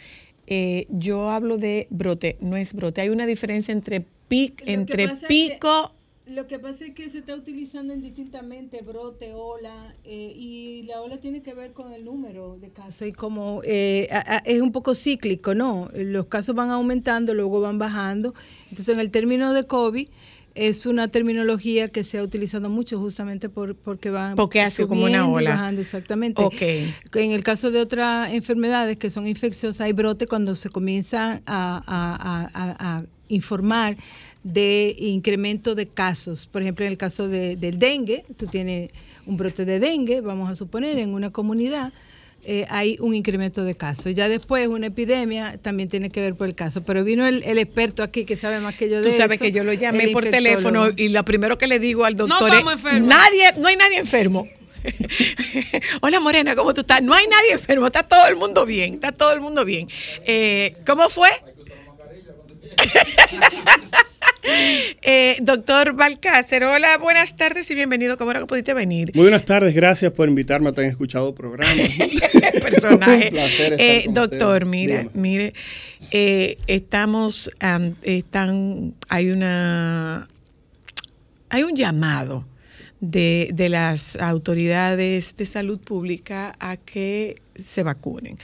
eh, yo hablo de brote, no es brote. Hay una diferencia entre pic, entre pico. Lo que pasa es que se está utilizando indistintamente brote, ola, eh, y la ola tiene que ver con el número de casos. Y como eh, a- a- es un poco cíclico, ¿no? Los casos van aumentando, luego van bajando. Entonces, en el término de COVID, es una terminología que se ha utilizado mucho justamente por, porque va Porque hace como una subiendo y ola. bajando, exactamente. Ok. En el caso de otras enfermedades que son infecciosas, hay brote cuando se comienzan a, a- a- a- a informar de incremento de casos. Por ejemplo, en el caso de- del dengue, tú tienes un brote de dengue, vamos a suponer, en una comunidad. eh, hay un incremento de casos. Ya después, una epidemia también tiene que ver por el caso. Pero vino el, el experto aquí que sabe más que yo de Tú sabes eso, que yo lo llamé por teléfono y lo primero que le digo al doctor estamos es, enfermos. nadie, no hay nadie enfermo. Hola Morena, ¿cómo tú estás? No hay nadie enfermo, está todo el mundo bien, está todo el mundo bien. Eh, ¿Cómo fue? Eh, doctor Balcácer, hola, buenas tardes y bienvenido. ¿Cómo era que pudiste venir? Muy buenas tardes, gracias por invitarme a tan escuchado programa. personaje. Un placer estar Eh, con doctor, mire, Dígame. mire, eh, estamos, am, están, hay una, hay un llamado de, de las autoridades de salud pública a que se vacunen.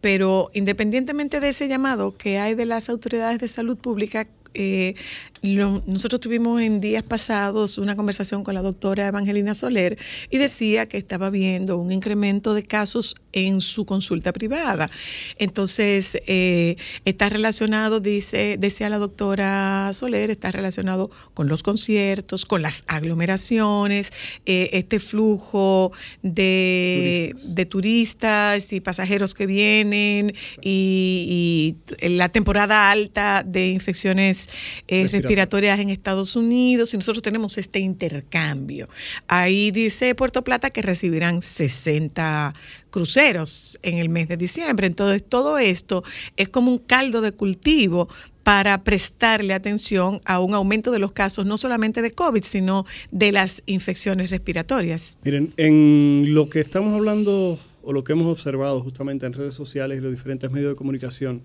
Pero independientemente de ese llamado que hay de las autoridades de salud pública, eh, lo- nosotros tuvimos en días pasados una conversación con la doctora Evangelina Soler y decía que estaba viendo un incremento de casos en su consulta privada. Entonces, eh, está relacionado, dice, decía la doctora Soler, está relacionado con los conciertos, con las aglomeraciones, eh, este flujo de de turistas y pasajeros que vienen y, y la temporada alta de infecciones eh, Respiratorias. respiratorias en Estados Unidos y nosotros tenemos este intercambio. Ahí dice Puerto Plata que recibirán 60 cruceros en el mes de diciembre. Entonces, todo esto es como un caldo de cultivo para prestarle atención a un aumento de los casos, no solamente de COVID, sino de las infecciones respiratorias. Miren, en lo que estamos hablando o lo que hemos observado justamente en redes sociales y los diferentes medios de comunicación,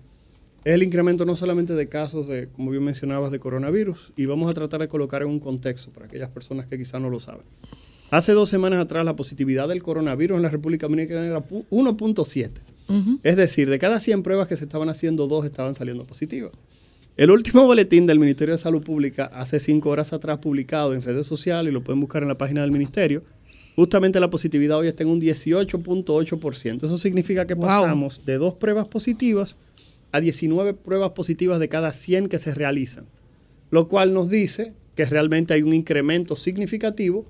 es el incremento no solamente de casos de, como bien mencionabas, de coronavirus, y vamos a tratar de colocar en un contexto para aquellas personas que quizás no lo saben. Hace dos semanas atrás la positividad del coronavirus en la República Dominicana era pu- 1.7. Es decir, de cada 100 pruebas que se estaban haciendo, dos estaban saliendo positivas. El último boletín del Ministerio de Salud Pública, hace cinco horas atrás, publicado en redes sociales, y lo pueden buscar en la página del Ministerio, justamente la positividad hoy está en un 18.8%. Eso significa que Wow. pasamos de dos pruebas positivas a 19 pruebas positivas de cada 100 que se realizan, lo cual nos dice que realmente hay un incremento significativo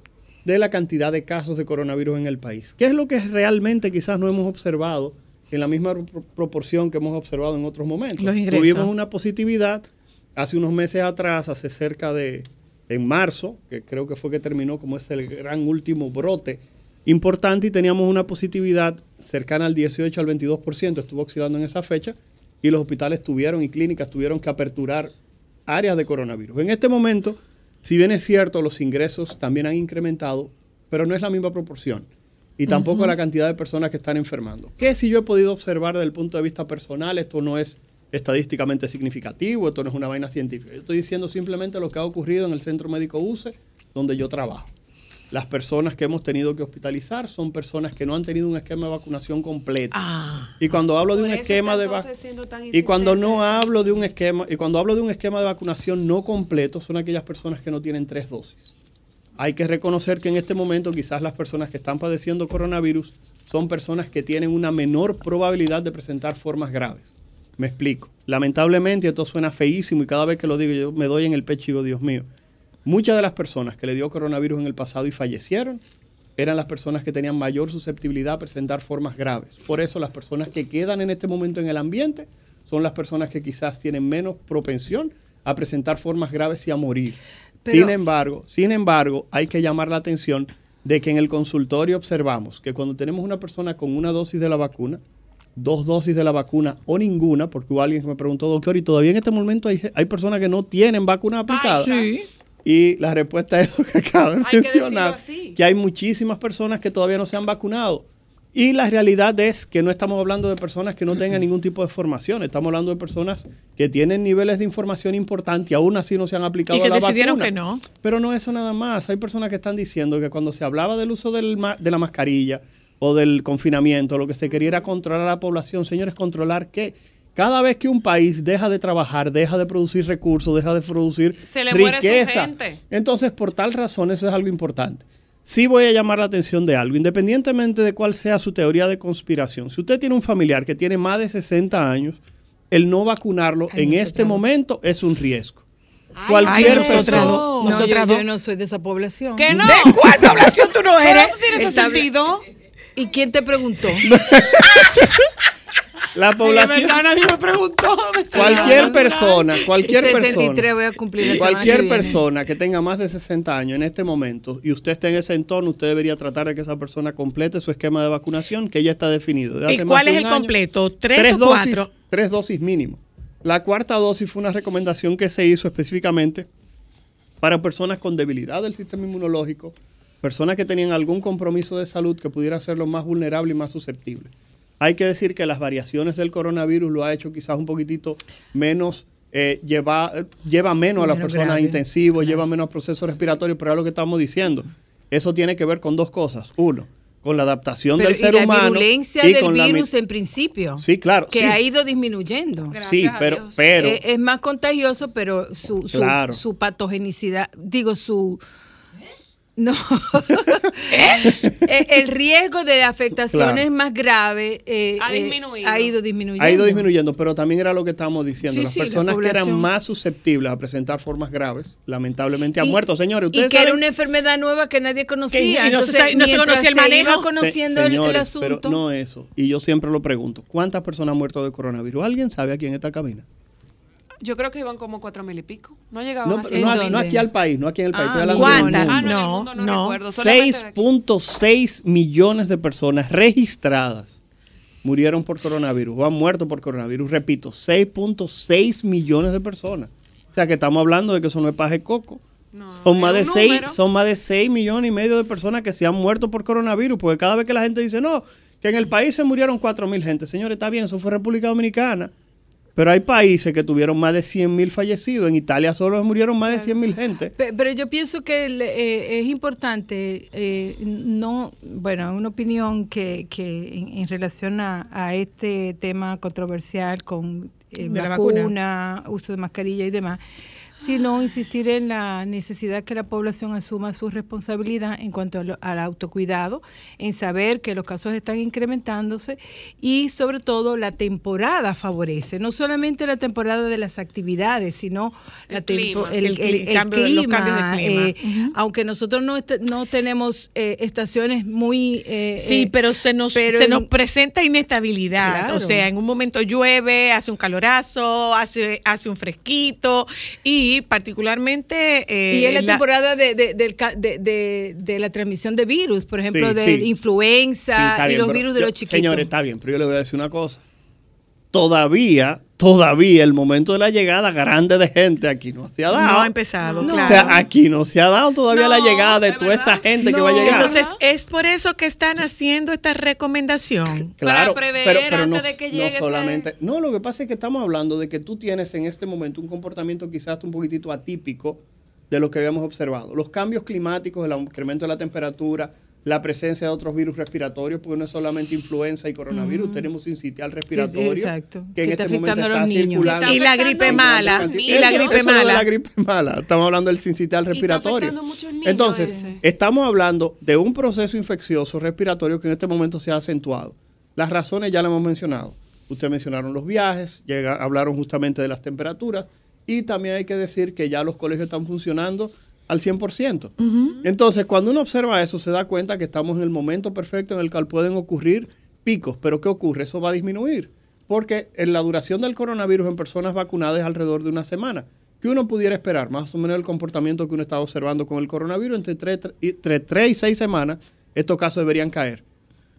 de la cantidad de casos de coronavirus en el país. ¿Qué es lo que realmente quizás no hemos observado en la misma pro- proporción que hemos observado en otros momentos? Los ingresos. Tuvimos una positividad hace unos meses atrás, hace cerca de, en marzo, que creo que fue que terminó como es el gran último brote importante y teníamos una positividad cercana al 18 al 22%, estuvo oscilando en esa fecha y los hospitales tuvieron y clínicas tuvieron que aperturar áreas de coronavirus. En este momento, si bien es cierto, los ingresos también han incrementado, pero no es la misma proporción. Y tampoco la cantidad de personas que están enfermando. ¿Qué si yo he podido observar desde el punto de vista personal? Esto no es estadísticamente significativo, esto no es una vaina científica. Yo estoy diciendo simplemente lo que ha ocurrido en el centro médico UCE, donde yo trabajo. Las personas que hemos tenido que hospitalizar son personas que no han tenido un esquema de vacunación completo. y cuando hablo de un esquema de y cuando no hablo de un esquema y cuando hablo de un esquema de vacunación no completo son aquellas personas que no tienen tres dosis. Hay que reconocer que en este momento quizás las personas que están padeciendo coronavirus son personas que tienen una menor probabilidad de presentar formas graves. Me explico. Lamentablemente esto suena feísimo y cada vez que lo digo yo me doy en el pecho y digo, Dios mío. Muchas de las personas que le dio coronavirus en el pasado y fallecieron eran las personas que tenían mayor susceptibilidad a presentar formas graves. Por eso las personas que quedan en este momento en el ambiente son las personas que quizás tienen menos propensión a presentar formas graves y a morir. Pero- sin embargo, sin embargo, hay que llamar la atención de que en el consultorio observamos que cuando tenemos una persona con una dosis de la vacuna, dos dosis de la vacuna o ninguna, porque hubo alguien que me preguntó, doctor, y todavía en este momento hay, hay personas que no tienen vacuna aplicada. sí. Y la respuesta es eso que acabo de Hay que decirlo mencionar, así. que hay muchísimas personas que todavía no se han vacunado. Y la realidad es que no estamos hablando de personas que no tengan ningún tipo de formación, estamos hablando de personas que tienen niveles de información importantes y aún así no se han aplicado Y que la decidieron vacuna. que no. Pero no eso nada más. Hay personas que están diciendo que cuando se hablaba del uso del ma- de la mascarilla o del confinamiento, lo que se quería era controlar a la población. Señores, ¿controlar qué? Cada vez que un país deja de trabajar, deja de producir recursos, deja de producir Se le muere su riqueza, gente. entonces por tal razón eso es algo importante. Sí voy a llamar la atención de algo, independientemente de cuál sea su teoría de conspiración. Si usted tiene un familiar que tiene más de 60 años, el no vacunarlo en este momento es un riesgo. Cualquier Ay, persona. no. No, yo, yo no soy de esa población. ¿Que no? ¿De cuál población tú no Pero eres? eso tiene ese sentido. ¿Y quién te preguntó? La población. Verdad, nadie me preguntó. me Cualquier persona, cualquier 63 persona, voy a cumplir la que cualquier viene. persona que tenga más de 60 años en este momento y usted esté en ese entorno, usted debería tratar de que esa persona complete su esquema de vacunación que ya está definido. de ¿Y más cuál de es el año. completo? ¿Tres o dosis, cuatro? Tres dosis mínimo. La cuarta dosis fue una recomendación que se hizo específicamente para personas con debilidad del sistema inmunológico, personas que tenían algún compromiso de salud que pudiera hacerlo más vulnerable y más susceptible. Hay que decir que las variaciones del coronavirus lo ha hecho quizás un poquitito menos, eh, lleva, lleva menos a las personas grave. intensivos, lleva menos a procesos respiratorios, pero es lo que estamos diciendo. Eso tiene que ver con dos cosas. Uno, con la adaptación Pero, del y ser la humano. virulencia y del con la mi- virus en principio. Sí, claro. Que sí. ha ido disminuyendo. Sí, pero, pero Eh, es más contagioso, pero su, su, Claro. su patogenicidad, digo, su... No. Eh, el riesgo de afectaciones Claro. más graves eh, Ha eh, disminuido. ha ido disminuyendo. ha ido disminuyendo, pero también era lo que estábamos diciendo. Sí, Las sí, la personas que eran más susceptibles a presentar formas graves, lamentablemente han Y- muerto. Señores, Y ustedes que era una enfermedad nueva que nadie conocía. Que- y no se Entonces, no se mientras conocía el manejo. conociendo Se- el- el, asunto. Pero no eso. Y yo siempre lo pregunto. ¿Cuántas personas han muerto de coronavirus? ¿Alguien sabe aquí en esta cabina? Yo creo que iban como cuatro mil y pico. No llegaban No, a pero no, no aquí al país, no aquí en el país. Ah, estoy ¿Cuántas? Ah, no, No, no, no. recuerdo. solamente de aquí. 6.6 millones de personas registradas murieron por coronavirus o han muerto por coronavirus. Repito, 6.6 millones de personas. O sea que estamos hablando de que eso no es paje coco. No, Son más, de un 6, número. son más de 6 millones y medio de personas que se han muerto por coronavirus. Porque cada vez que la gente dice, no, que en el país se murieron 4 mil gente. Señores, está bien, eso fue República Dominicana. Pero hay países que tuvieron más de 100 mil fallecidos. En Italia solo murieron más de 100 mil gente. Pe- Pero yo pienso que el, eh, es importante, eh, no, bueno, una opinión que, que en, en relación a, a este tema controversial con eh, De la vacuna, uso de mascarilla y demás, sino insistir en la necesidad que la población asuma su responsabilidad en cuanto a lo- al autocuidado, en saber que los casos están incrementándose y sobre todo la temporada favorece, no solamente la temporada de las actividades, sino la tempo- clima. el, El cli- el- el cambio eh, aunque nosotros no, est- no tenemos eh, estaciones muy... eh, Sí, eh, pero se nos, pero se en- nos presenta inestabilidad. Claro. O sea, en un momento llueve, hace un calorazo, hace, hace un fresquito y particularmente... eh, y es la, la- temporada de, de, del ca- de, de- de la transmisión de virus, por ejemplo, Sí, de sí. Sí, influenza y los virus de yo- los chiquitos. Señores, está bien, pero yo le voy a decir una cosa. Todavía, todavía el momento de la llegada grande de gente aquí no se ha dado. no ha empezado, No. O claro. sea, aquí no se ha dado todavía No, la llegada de es toda esa gente que No. va a llegar. Entonces, es por eso que están haciendo esta recomendación. claro, para prever pero, pero no, antes de que no llegue ese- solamente. No, lo que pasa es que estamos hablando de que tú tienes en este momento un comportamiento quizás un poquitito atípico de lo que habíamos observado. Los cambios climáticos, el incremento de la temperatura, la presencia de otros virus respiratorios, porque no es solamente influenza y coronavirus, tenemos sincitial respiratorio, exacto. que en está este momento afectando a está los niños. circulando. Está Y la gripe mala. Y la gripe Eso no es mala. la gripe mala. Estamos hablando del sincitial respiratorio. afectando a muchos niños Entonces, ese. estamos hablando de un proceso infeccioso respiratorio que en este momento se ha acentuado. Las razones ya las hemos mencionado. Ustedes mencionaron los viajes, llega- hablaron justamente de las temperaturas y también hay que decir que ya los colegios están funcionando al 100%. Entonces, cuando uno observa eso, se da cuenta que estamos en el momento perfecto en el cual pueden ocurrir picos. Pero ¿qué ocurre? Eso va a disminuir. Porque en la duración del coronavirus en personas vacunadas es alrededor de una semana. ¿Qué uno pudiera esperar? Más o menos el comportamiento que uno estaba observando con el coronavirus, entre 3 entre tres y 6 semanas, estos casos deberían caer.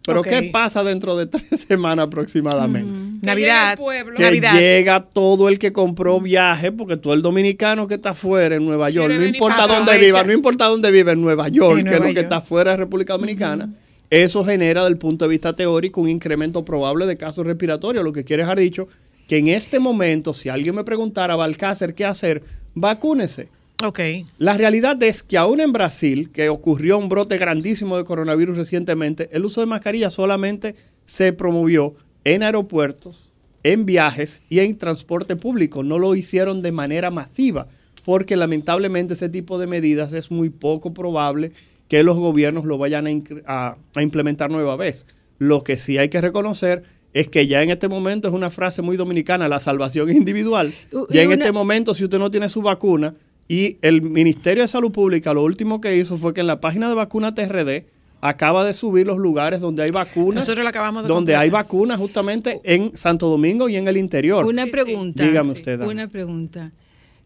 Pero. ¿qué pasa dentro de tres semanas aproximadamente? Navidad. Que llegue el pueblo. Que Navidad. llega todo el que compró viaje, porque todo el dominicano que está fuera en Nueva York, no importa dónde viva, no importa dónde vive en Nueva York, En que es lo que está fuera de República Dominicana, eso genera, desde el punto de vista teórico, un incremento probable de casos respiratorios. Lo que quiere dejar dicho que en este momento, si alguien me preguntara, Balcácer, ¿qué hacer? Vacúnese. Ok. La realidad es que aún en Brasil, que ocurrió un brote grandísimo de coronavirus recientemente, el uso de mascarilla solamente se promovió en aeropuertos, en viajes y en transporte público. No lo hicieron de manera masiva, porque lamentablemente ese tipo de medidas es muy poco probable que los gobiernos lo vayan a, incre- a- a implementar nueva vez. Lo que sí hay que reconocer es que ya en este momento es una frase muy dominicana, la salvación individual. Ya y en una- este momento, si usted no tiene su vacuna, y el Ministerio de Salud Pública lo último que hizo fue que en la página de vacuna TRD acaba de subir los lugares donde hay vacunas. Nosotros lo acabamos de Donde hay vacunas justamente en Santo Domingo y en el interior. Una Sí, sí. pregunta. Dígame usted, dama. Una pregunta.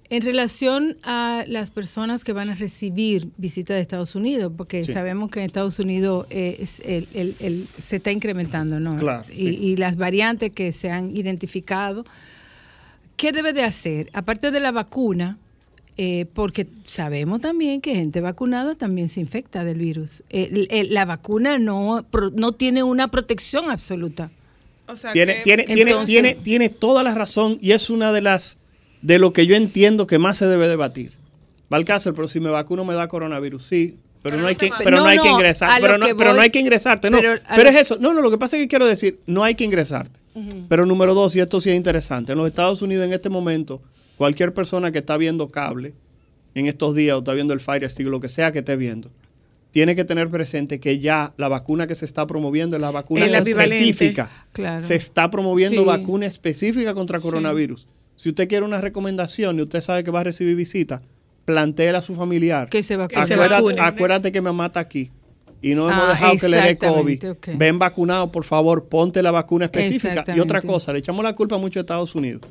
En relación a las personas que van a recibir visita de Estados Unidos, porque Sí. sabemos que en Estados Unidos eh, es el- el- el- se está incrementando, ¿no? Claro, y, sí. y las variantes que se han identificado. ¿Qué debe de hacer? Aparte de la vacuna, eh, porque sabemos también que gente vacunada también se infecta del virus. La vacuna no, pro- no tiene una protección absoluta. O sea, Tiene, que- tiene, tiene, Entonces- tiene, tiene toda la razón y es una de las de lo que yo entiendo que más se debe debatir. Balcácer, pero si me vacuno me da coronavirus. Sí, Pero no hay que, pero no hay que no, ingresar, pero no, pero no hay que ingresarte, no. pero es eso. No, no, lo que pasa es que quiero decir, no hay que ingresarte. Pero número dos, y esto sí es interesante, en los Estados Unidos en este momento, cualquier persona que está viendo cable en estos días o está viendo el Fire Stick, lo que sea que esté viendo, tiene que tener presente que ya la vacuna que se está promoviendo es la vacuna bivalente. específica. Claro. Se está promoviendo Sí. vacuna específica contra coronavirus. Si usted quiere una recomendación y usted sabe que va a recibir visita, plantéela a su familiar. Que se vacune. Que se Acuérdate, vacune. acuérdate que mamá está aquí. Y no hemos Ah, dejado que le dé COVID. Ven vacunado, por favor, ponte la vacuna específica. Y otra cosa, le echamos la culpa mucho a Estados Unidos.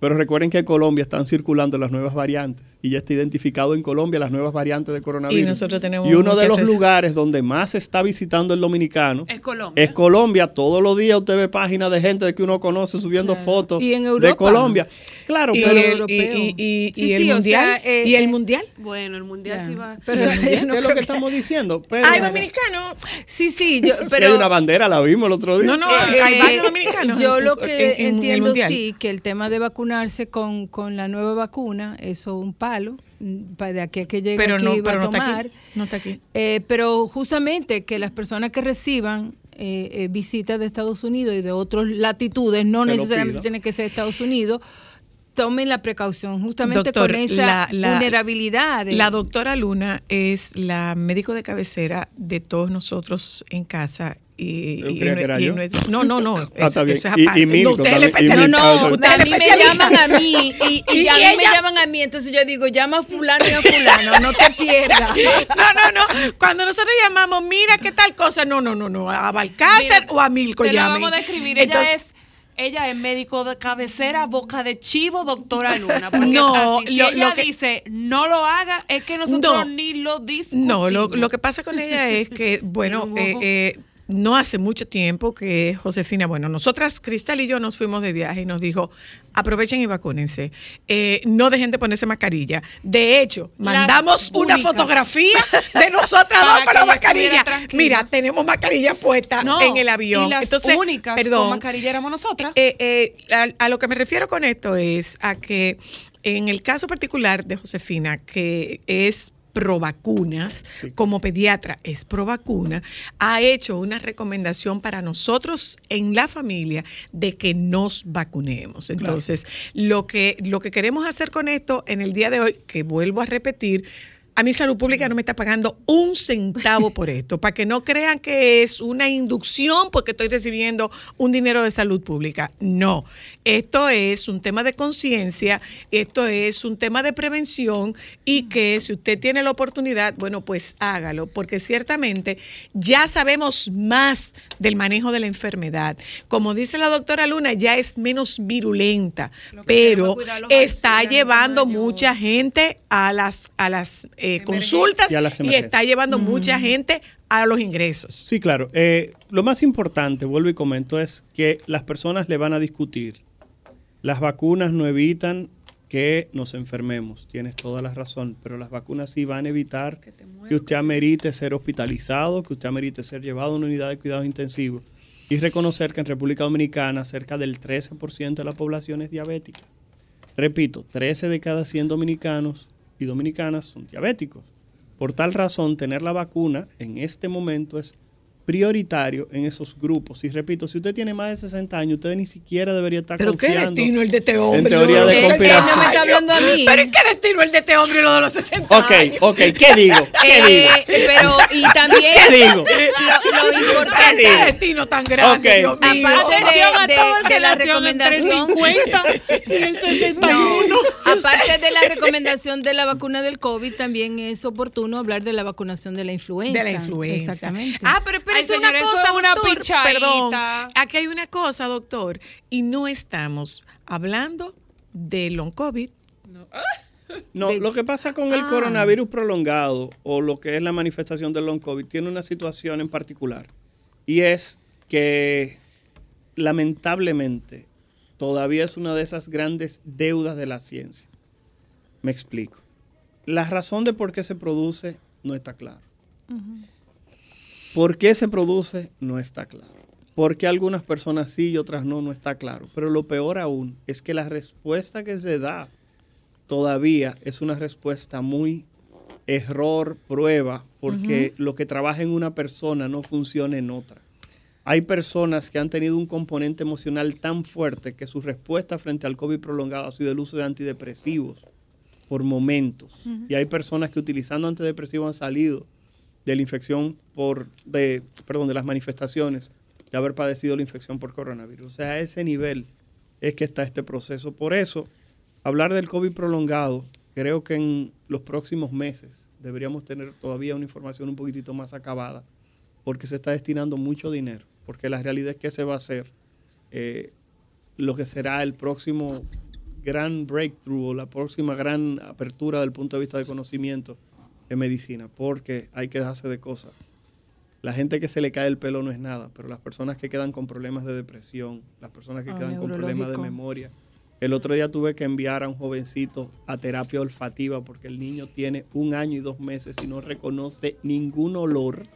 Pero recuerden que en Colombia están circulando las nuevas variantes y ya está identificado en Colombia las nuevas variantes de coronavirus. Y nosotros tenemos Y uno de los res- lugares donde más se está visitando el dominicano Es Colombia. es Colombia. Todos los días usted ve páginas de gente que uno conoce subiendo fotos Y en de Europa. Colombia. Claro, Y pero el, europeo. y- y- y- Sí, y el sí, o mundial. sea, eh, ¿Y el eh, mundial? Bueno, el mundial Ya. sí va. Pero ¿qué yo no es lo que que- estamos diciendo? Pero, Ay, dominicano. Sí, sí, yo, Si hay pero una bandera, la vimos el otro día. No, no, Eh, hay varios dominicanos. Yo lo en- que en- en entiendo mundial. sí que el tema de vacunarse con, con la nueva vacuna, eso es un palo mm, para de aquí a que llegue Pero aquí no, va pero a no está tomar. aquí. No está aquí. Eh, pero justamente que las personas que reciban eh, eh, visitas de Estados Unidos y de otras latitudes, no Que necesariamente tiene que ser Estados Unidos, tomen la precaución justamente Doctor, con esa la- la- vulnerabilidad. de- La doctora Luna es la médico de cabecera de todos nosotros en casa. Y, y- y- era y no es- no, no, no. Ah, eso- es Y- y aparte. No, usted es el también, y No, especialista. Milko. no, Usted es a mí me llaman a mí y, y Y a mí me llaman a mí, entonces yo digo, llama a fulano y a fulano, no te pierdas. No, no, no. Cuando nosotros llamamos, mira qué tal cosa. No, no, no, no. A Balcácer o a Milko Te llamen. vamos a describir. Entonces, ella es. Ella es médico de cabecera, boca de chivo, doctora Luna. Porque No, así, si lo- ella lo que- dice no lo haga, es que nosotros No. ni lo discutimos. No, lo, lo que pasa con ella es que, bueno, eh, eh, no hace mucho tiempo que Josefina, bueno, nosotras, Cristal y yo nos fuimos de viaje y nos dijo, aprovechen y vacúnense, Eh, no dejen de ponerse mascarilla. De hecho, Las mandamos una fotografía de nosotras dos con la mascarilla. Mira, tenemos mascarilla puesta No, en el avión. Y las Entonces, únicas perdón, con mascarilla éramos nosotras. eh, eh, a, a lo que me refiero con esto es a que en el caso particular de Josefina, que es pro vacunas, como pediatra es pro vacuna, ha hecho una recomendación para nosotros en la familia de que nos vacunemos. Entonces, lo, que, lo que queremos hacer con esto en el día de hoy, que vuelvo a repetir, a mi salud pública no me está pagando un centavo por esto, para que no crean que es una inducción porque estoy recibiendo un dinero de salud pública. No, esto es un tema de conciencia, esto es un tema de prevención y que si usted tiene la oportunidad, bueno, pues hágalo, porque ciertamente ya sabemos más del manejo de la enfermedad. Como dice la doctora Luna, ya es menos virulenta, pero está llevando mucha gente a las, a las eh, consultas Y está llevando mucha gente a los ingresos. Sí, claro. Eh, lo más importante, vuelvo y comento, es que las personas le van a discutir. Las vacunas no evitan que nos enfermemos, tienes toda la razón, pero las vacunas sí van a evitar que usted amerite ser hospitalizado, que usted amerite ser llevado a una unidad de cuidados intensivos y reconocer que en República Dominicana cerca del 13% de la población es diabética. Repito, 13 de cada 100 dominicanos y dominicanas son diabéticos. Por tal razón, tener la vacuna en este momento es prioritario en esos grupos. Y repito, si usted tiene más de 60 años, usted ni siquiera debería estar Pero qué confiando destino el de este hombre. en teoría lo de los 60 conspiración. no me está hablando a mí. Pero qué destino el de este hombre y lo de los 60 Ok, años. ok, ¿qué digo? ¿Qué Eh, digo? pero, y también ¿Qué digo? lo, lo ¿Qué importante, destino tan grande, Ok. Dios mío? aparte de, de, de la recomendación, 50 y el 61. aparte de la recomendación de la vacuna del COVID, también es oportuno hablar de la vacunación de la influenza. De la influenza. Exactamente. Ah, pero, pero Ay, es una señor, cosa, es una doctor. pichadita. Perdón. Aquí hay una cosa, doctor. Y no estamos hablando de long COVID. No, De- lo que pasa con el Ah. coronavirus prolongado o lo que es la manifestación del long COVID tiene una situación en particular. Y es que lamentablemente todavía es una de esas grandes deudas de la ciencia. Me explico. La razón de por qué se produce no está clara. ¿Por qué se produce? No está claro. ¿Por qué algunas personas sí y otras no? No está claro. Pero lo peor aún es que la respuesta que se da todavía es una respuesta muy error, prueba, porque lo que trabaja en una persona no funciona en otra. Hay personas que han tenido un componente emocional tan fuerte que su respuesta frente al COVID prolongado ha sido el uso de antidepresivos por momentos. Y hay personas que utilizando antidepresivos han salido de la infección por, de, perdón, de las manifestaciones de haber padecido la infección por coronavirus. O sea, a ese nivel es que está este proceso. Por eso, hablar del COVID prolongado, creo que en los próximos meses deberíamos tener todavía una información un poquitito más acabada, porque se está destinando mucho dinero, porque la realidad es que se va a hacer eh, lo que será el próximo gran breakthrough o la próxima gran apertura del punto de vista de conocimiento en medicina, porque hay que dejarse de cosas. La gente que se le cae el pelo no es nada, pero las personas que quedan con problemas de depresión, las personas que Ah, quedan con problemas de memoria. El otro día tuve que enviar a un jovencito a terapia olfativa porque el niño tiene un año y dos meses y no reconoce ningún olor.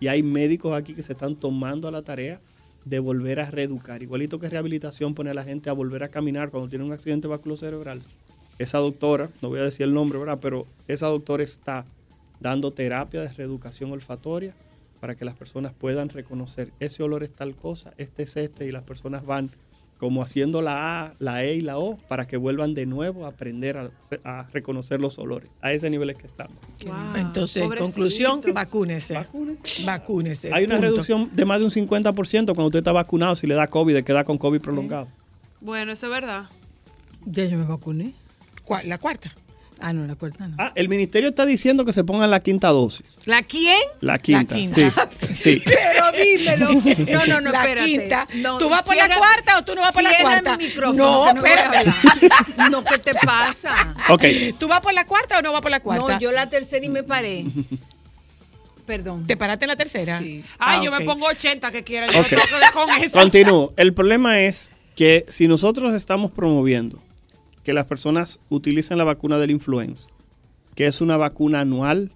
Y hay médicos aquí que se están tomando a la tarea de volver a reeducar. Igualito que rehabilitación pone a la gente a volver a caminar cuando tiene un accidente cerebral. Esa doctora, no voy a decir el nombre, ¿verdad? Pero esa doctora está dando terapia de reeducación olfatoria para que las personas puedan reconocer ese olor es tal cosa, este es este, y las personas van como haciendo la A, la E y la O para que vuelvan de nuevo a aprender a, a reconocer los olores. A ese nivel es que estamos. Entonces, en pobrecito. conclusión, vacúnese. Vacúnese. Hay una punto. reducción de más de un 50% cuando usted está vacunado si le da COVID, de queda con COVID prolongado. Bueno, eso es verdad. Ya yo me vacuné. ¿La cuarta? Ah, no, la cuarta no. Ah, el ministerio está diciendo que se pongan la quinta dosis. ¿La quién? La quinta. quinta. Sí, sí. Pero dímelo. No, no, no, La espérate. quinta. No, ¿Tú vas por la cuarta o tú no vas por la cuarta? mi micrófono. No, a espérate. hablar. No, ¿qué te pasa? Ok. ¿Tú vas por la cuarta o no vas por la cuarta? No, yo la tercera y me paré. Perdón. ¿Te paraste en la tercera? Sí. Ay, Ah, yo ok. me pongo 80 que quiera. Yo tengo que con eso. Continúo. El problema es que si nosotros estamos promoviendo que las personas utilicen la vacuna del influenza, que es una vacuna anual,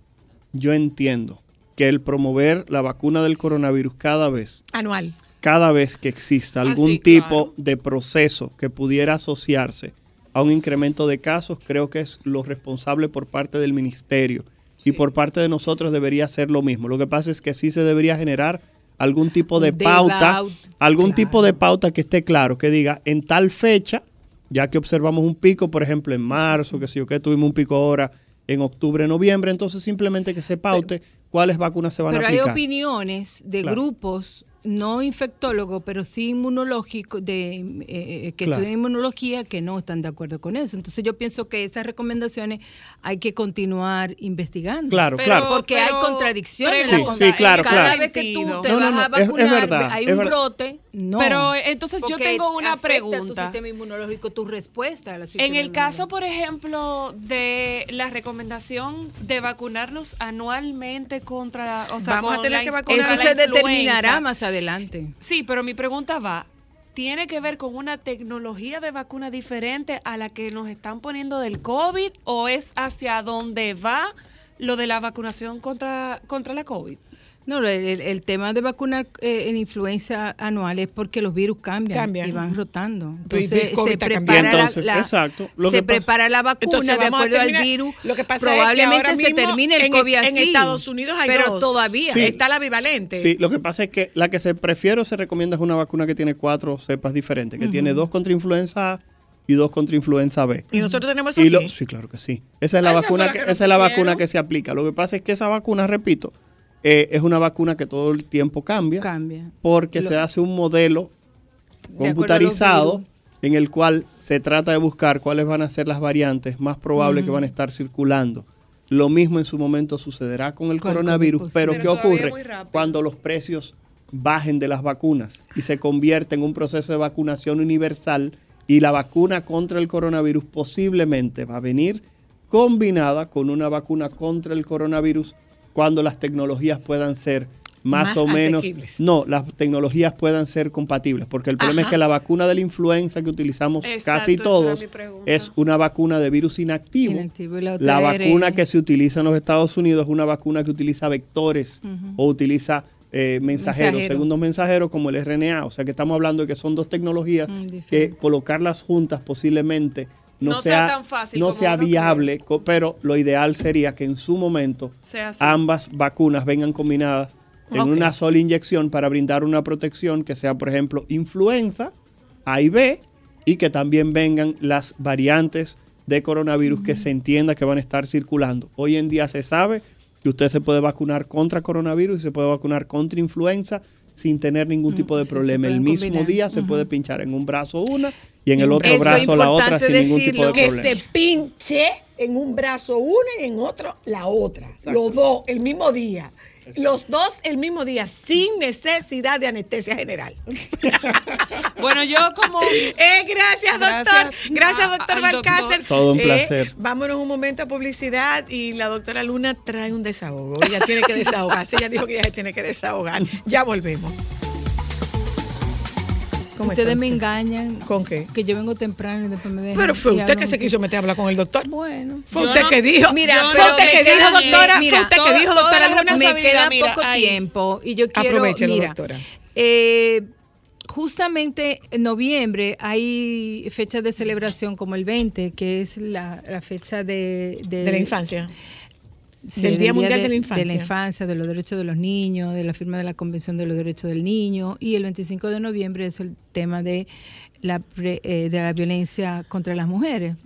yo entiendo que el promover la vacuna del coronavirus cada vez, Anual. cada vez que exista algún sí, tipo de proceso que pudiera asociarse a un incremento de casos, creo que es lo responsable por parte del ministerio y por parte de nosotros debería ser lo mismo. Lo que pasa es que sí se debería generar algún tipo de pauta, algún claro. tipo de pauta que esté claro, que diga en tal fecha, ya que observamos un pico, por ejemplo, en marzo, que sé yo, que tuvimos un pico ahora en octubre, noviembre, entonces simplemente que se paute cuáles vacunas se van Pero a hay aplicar. opiniones de Claro. grupos, no infectólogos, pero sí inmunológicos, de, eh, eh, que Claro. estudian inmunología, que no están de acuerdo con eso. Entonces yo pienso que esas recomendaciones hay que continuar investigando. Claro, claro. Porque pero hay contradicciones. en Sí, la con- sí, claro, Cada claro. vez que tú te No, vas no, a es- es vacunar, verdad, hay un brote, no. Pero entonces yo tengo una afecta a tu pregunta. sistema inmunológico, tu respuesta a la En el caso, inmunológico. por ejemplo, de la recomendación de vacunarnos anualmente contra, o sea, Vamos a tener la que vacunar contra Eso se determinará más adelante. Sí, pero mi pregunta va, ¿tiene que ver con una tecnología de vacuna diferente a la que nos están poniendo del COVID o es hacia dónde va lo de la vacunación contra, contra la COVID? No, el, el- tema de vacunar eh, en influenza anual es porque los virus cambian, Cambian. y van rotando. Entonces se prepara la, exacto, lo se prepara la vacuna Entonces, de acuerdo al virus. Lo que pasa es que Probablemente se termine el en, COVID así. En Estados Unidos hay pero dos. todavía. Sí. Está la bivalente. Sí, lo que pasa es que la que se prefiere o se recomienda es una vacuna que tiene cuatro cepas diferentes, que tiene dos contra influenza A y dos contra influenza B. Y nosotros tenemos eso Y lo- aquí. sí, claro que sí. Esa es la Esa fue vacuna la que, esa es la vacuna que se aplica. Lo que pasa es que esa vacuna, repito, eh, es una vacuna que todo el tiempo cambia, Cambia. porque Lo- se hace un modelo computarizado en el cual se trata de buscar cuáles van a ser las variantes más probables que van a estar circulando. Lo mismo en su momento sucederá con el Con coronavirus, pero Pero ¿qué ocurre cuando los precios bajen de las vacunas y se convierte en un proceso de vacunación universal y la vacuna contra el coronavirus posiblemente va a venir combinada con una vacuna contra el coronavirus cuando las tecnologías puedan ser más, Más o menos no, las tecnologías puedan ser compatibles, porque el problema es que la vacuna de la influenza que utilizamos Exacto, casi todos es una vacuna de virus inactivo. La vacuna que se utiliza en los Estados Unidos es una vacuna que utiliza vectores o utiliza eh, mensajeros, Mensajero. segundos mensajeros como el RNA. O sea que estamos hablando de que son dos tecnologías Mm, que colocarlas juntas posiblemente no, No sea sea, tan fácil no como sea cree. viable, co- pero lo ideal sería que en su momento ambas vacunas vengan combinadas en una sola inyección para brindar una protección que sea, por ejemplo, influenza A y B y que también vengan las variantes de coronavirus que se entienda que van a estar circulando. Hoy en día se sabe que usted se puede vacunar contra coronavirus y se puede vacunar contra influenza sin tener ningún tipo de sí, problema. El mismo combinar. día se puede pinchar en un brazo una y en el otro Eso brazo la otra sin ningún tipo de que problema. se pinche en un brazo una y en otro la otra. Los dos el mismo día. Los dos el mismo día, sin necesidad de anestesia general. Bueno, yo como... Eh, gracias, doctor. Gracias Gracias, a- doctor al doctor. Balcácer. Todo un Eh, placer. vámonos un momento a publicidad y la doctora Luna trae un desahogo. Ella tiene que desahogarse. Ella dijo que ella se tiene que desahogar. Ya volvemos. ¿Cómo Ustedes me engañan. ¿Con qué? Que yo vengo temprano y después me dejan. Pero fue usted que se quiso meter a hablar con el doctor. Bueno. Fue usted no- que dijo. Mira, fue usted que dijo, doctora. mira, fue usted que dijo, doctora me queda mira, poco ahí. tiempo y yo quiero, Aprovechelo, mira, doctora. eh, justamente en noviembre hay fechas de celebración como el 20, que es la, la fecha de, De la infancia. Sí, Del Día Mundial de la Infancia. De la infancia, de los derechos de los niños, de la firma de la Convención de los Derechos del Niño. Y el 25 de noviembre es el tema de la, pre- eh, de la violencia contra las mujeres.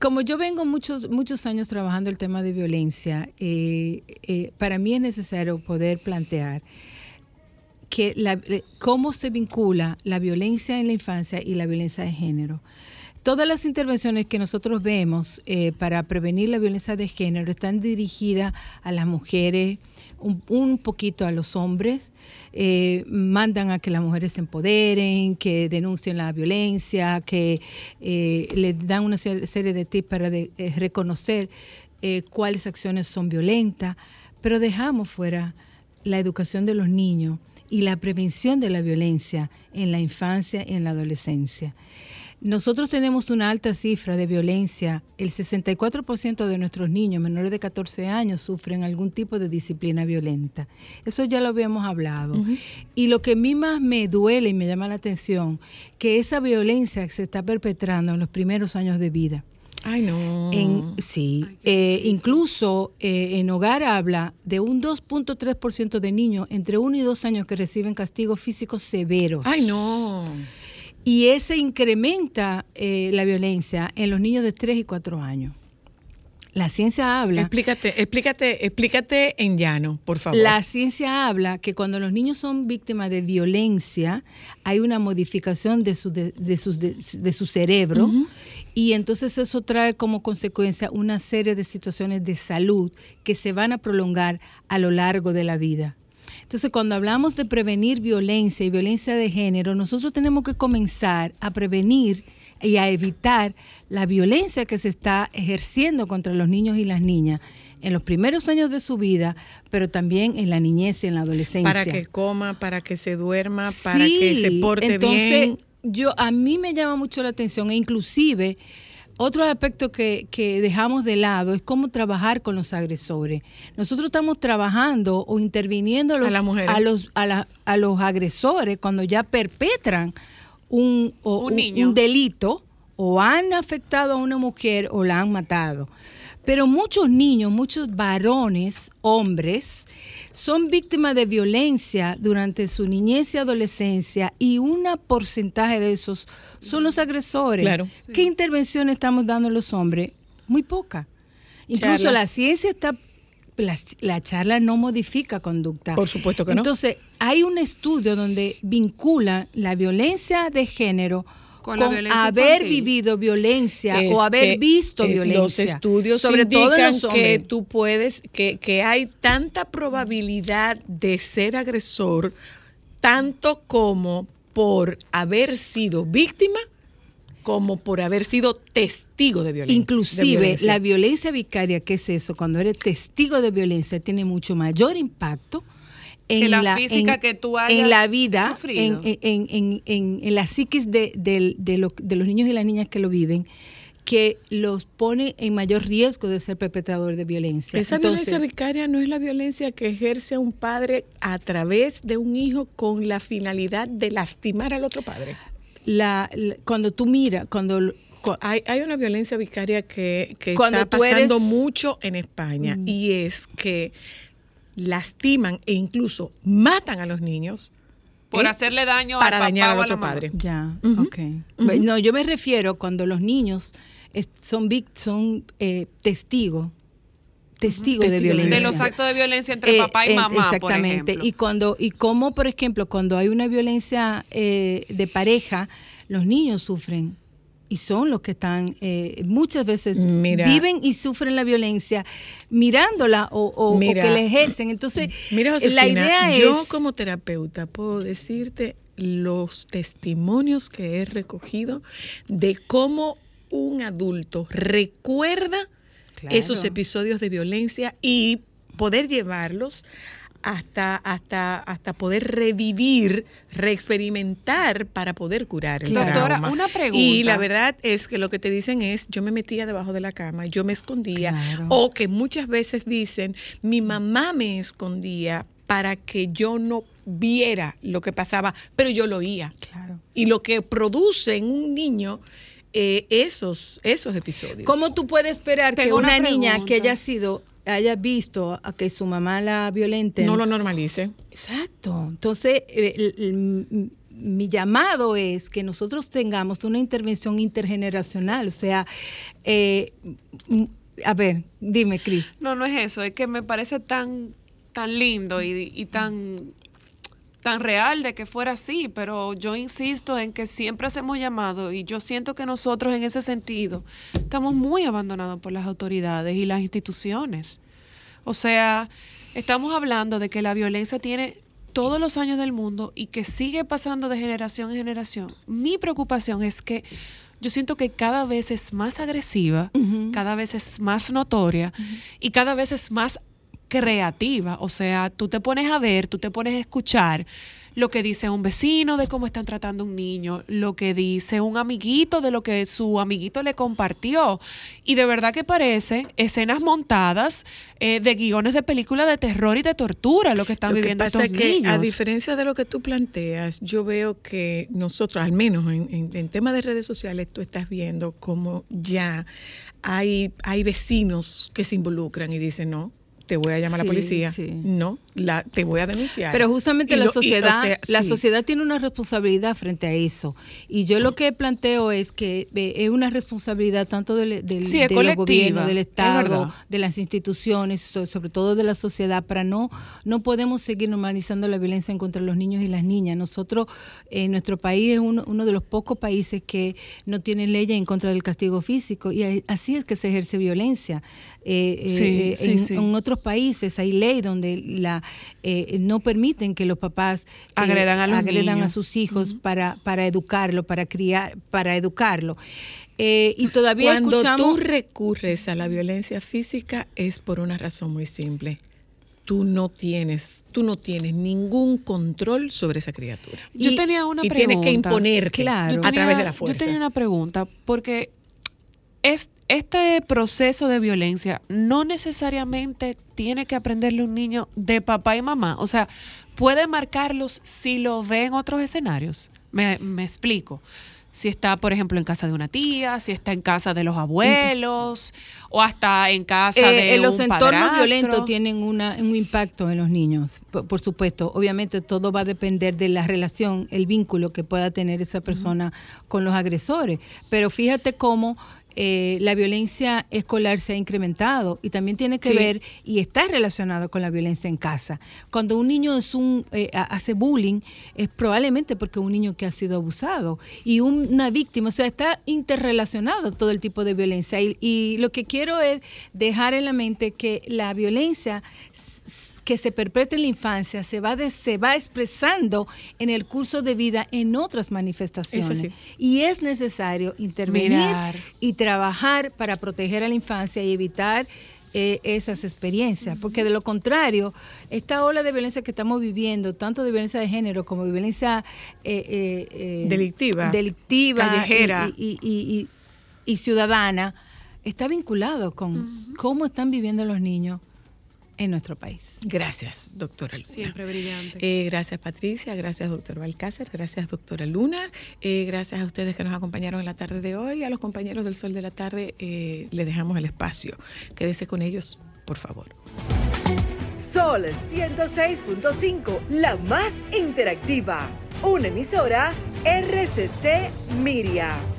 Como yo vengo muchos, muchos años trabajando el tema de violencia, eh, eh, para mí es necesario poder plantear que la, eh, cómo se vincula la violencia en la infancia y la violencia de género. Todas las intervenciones que nosotros vemos eh, para prevenir la violencia de género están dirigidas a las mujeres, un, poquito a los hombres, eh, mandan a que las mujeres se empoderen, que denuncien la violencia, que eh, les dan una se- serie de tips para reconocer cuáles acciones son violentas, pero dejamos fuera la educación de los niños y la prevención de la violencia en la infancia y en la adolescencia. Nosotros tenemos una alta cifra de violencia. El 64% de nuestros niños menores de 14 años sufren algún tipo de disciplina violenta. Eso ya lo habíamos hablado. Y lo que a mí más me duele y me llama la atención, que esa violencia se está perpetrando en los primeros años de vida. Ay, no. En, sí, eh, incluso eh, en hogar habla de un 2.3% de niños entre 1 y 2 años que reciben castigos físicos severos. Ay, no. Y ese incrementa eh, la violencia en los niños de 3 y 4 años. La ciencia habla. Explícate, explícate, explícate en llano, por favor. La ciencia habla que cuando los niños son víctimas de violencia, hay una modificación de su, de, de sus- de- de su cerebro y entonces eso trae como consecuencia una serie de situaciones de salud que se van a prolongar a lo largo de la vida. Entonces, cuando hablamos de prevenir violencia y violencia de género, nosotros tenemos que comenzar a prevenir y a evitar la violencia que se está ejerciendo contra los niños y las niñas en los primeros años de su vida, pero también en la niñez y en la adolescencia. Para que coma, para que se duerma, para Sí, que se porte entonces, bien. Yo, a mí me llama mucho la atención e inclusive otro aspecto que, que dejamos de lado es cómo trabajar con los agresores. Nosotros estamos trabajando o interviniendo a los, A los, a la- a los agresores cuando ya perpetran un, o- Un un- niño. un delito o han afectado a una mujer o la han matado. Pero muchos niños, muchos varones, hombres, son víctimas de violencia durante su niñez y adolescencia y un porcentaje de esos son los agresores. Claro. ¿Qué intervención estamos dando a los hombres? Muy poca. Incluso Charlas. la ciencia está... La, la charla no modifica conducta. Por supuesto que no. Entonces, hay un estudio donde vincula la violencia de género Con con, la violencia haber infantil. vivido violencia Es o haber que, visto eh, violencia. Los estudios sobre todo en los que tú puedes, que, que hay tanta probabilidad de ser agresor, tanto como por haber sido víctima, como por haber sido testigo de violencia. de Inclusive violencia. la violencia vicaria, que es eso? Cuando eres testigo de violencia, tiene mucho mayor impacto en Que la física que tú hayas en la vida, en, sufrido. en, en, en- en- en la psiquis de, del- de lo- de los niños y las niñas que lo viven, que los pone en mayor riesgo de ser perpetrador de violencia. Esa Entonces, violencia vicaria no es la violencia que ejerce un padre a través de un hijo con la finalidad de lastimar al otro padre. la, la- cuando tú miras, cuando Hay, hay una violencia vicaria que, que Cuando está eres- pasando mucho en España y es que lastiman e incluso matan a los niños Por ¿eh? hacerle daño para al papá dañar o al a otro padre. Ya, Ujú. ok. Ujú. No, yo me refiero cuando los niños son, vic- son eh, testigos, testigos de violencia. De los actos de violencia entre Eh, papá y mamá, por Exactamente. ejemplo. Y cuando y cómo, por ejemplo, cuando hay una violencia eh, de pareja, los niños sufren y son los que están eh, muchas veces Mira. viven y sufren la violencia mirándola o, o- o Mira. que la ejercen. Entonces, Mira, la idea yo es como terapeuta puedo decirte los testimonios que he recogido de cómo un adulto recuerda Claro. esos episodios de violencia y poder llevarlos hasta, hasta, hasta poder revivir, reexperimentar para poder curar el. Doctora, trauma. una pregunta. Y la verdad es que lo que te dicen es, yo me metía debajo de la cama, yo me escondía, Claro. o que muchas veces dicen, mi mamá me escondía para que yo no viera lo que pasaba, pero yo lo oía. Claro. Y lo que produce en un niño eh, esos, esos episodios. ¿Cómo tú puedes esperar que una, una niña que haya sido haya visto a que su mamá la violente no lo normalice? Exacto. Entonces, eh, el- el- m- mi llamado es que nosotros tengamos una intervención intergeneracional. O sea, eh, a ver, dime, Cris. No, no es eso, es que me parece tan, tan lindo y, y tan, tan real de que fuera así, pero yo insisto en que siempre hacemos llamado y yo siento que nosotros en ese sentido estamos muy abandonados por las autoridades y las instituciones. O sea, estamos hablando de que la violencia tiene todos los años del mundo y que sigue pasando de generación en generación. Mi preocupación es que yo siento que cada vez es más agresiva, cada vez es más notoria y cada vez es más creativa. O sea, tú te pones a ver, tú te pones a escuchar lo que dice un vecino de cómo están tratando a un niño, lo que dice un amiguito de lo que su amiguito le compartió. Y de verdad que parecen escenas montadas eh, de guiones de películas de terror y de tortura lo que están Lo que viviendo pasa estos es que, niños. a diferencia de lo que tú planteas, yo veo que nosotros, al menos en, en, en tema de redes sociales, tú estás viendo como ya hay, hay vecinos que se involucran y dicen, no, te voy a llamar a la policía. sí. No, la, te voy a denunciar. Pero justamente Y la lo- y, o sociedad, sea, la sí. sociedad tiene una responsabilidad frente a eso. Y yo lo que planteo es que eh, es una responsabilidad tanto del, del, gobiernos, del es Estado, de las instituciones, so- sobre todo de la sociedad, para no, no podemos seguir normalizando la violencia en contra de los niños y las niñas. Nosotros, en nuestro país es uno, uno de los pocos países que no tiene leyes en contra del castigo físico y así es que se ejerce violencia. Eh, eh, Sí, eh, sí, en, sí. en otros países hay ley donde la eh, no permiten que los papás eh, Agredan a los agredan a sus hijos para para educarlo, para criar, para educarlo. Eh, y todavía Cuando escuchamos tú recurres a la violencia física es por una razón muy simple. Tú no tienes, tú no tienes ningún control sobre esa criatura. Yo Y- tenía una y pregunta. tienes que imponerte Claro. A través de la fuerza. Yo tenía una pregunta, porque es, este proceso de violencia no necesariamente tiene que aprenderle un niño de papá y mamá. O sea, puede marcarlos si lo ve en otros escenarios. Me, me explico. Si está, por ejemplo, en casa de una tía, si está en casa de los abuelos, o hasta en casa Eh, de en los un entornos padrastro. violentos tienen una, un impacto en los niños, por, por supuesto. Obviamente todo va a depender de la relación, el vínculo que pueda tener esa persona con los agresores. Pero fíjate cómo eh, la violencia escolar se ha incrementado y también tiene que Sí. ver y está relacionado con la violencia en casa. Cuando un niño es un eh, ha- hace bullying es probablemente porque un niño que ha sido abusado y un- una víctima, o sea, está interrelacionado todo el tipo de violencia y, y lo que quiero es dejar en la mente que la violencia que se perpetra en la infancia se va de- se va expresando en el curso de vida en otras manifestaciones sí. y es necesario intervenir Mirar. y trabajar para proteger a la infancia y evitar eh, esas experiencias, porque de lo contrario, esta ola de violencia que estamos viviendo, tanto de violencia de género como de violencia eh, eh, Delictiva. delictiva Callejera. y, y- y- y- y ciudadana, está vinculado con cómo están viviendo los niños en nuestro país. Gracias, doctora Luna. Siempre brillante. Eh, gracias, Patricia. Gracias, doctor Balcácer. Gracias, doctora Luna. Eh, gracias a ustedes que nos acompañaron en la tarde de hoy. A los compañeros del Sol de la Tarde eh, le dejamos el espacio. Quédese con ellos, por favor. Sol 106.5, la más interactiva. Una emisora RCC Miria.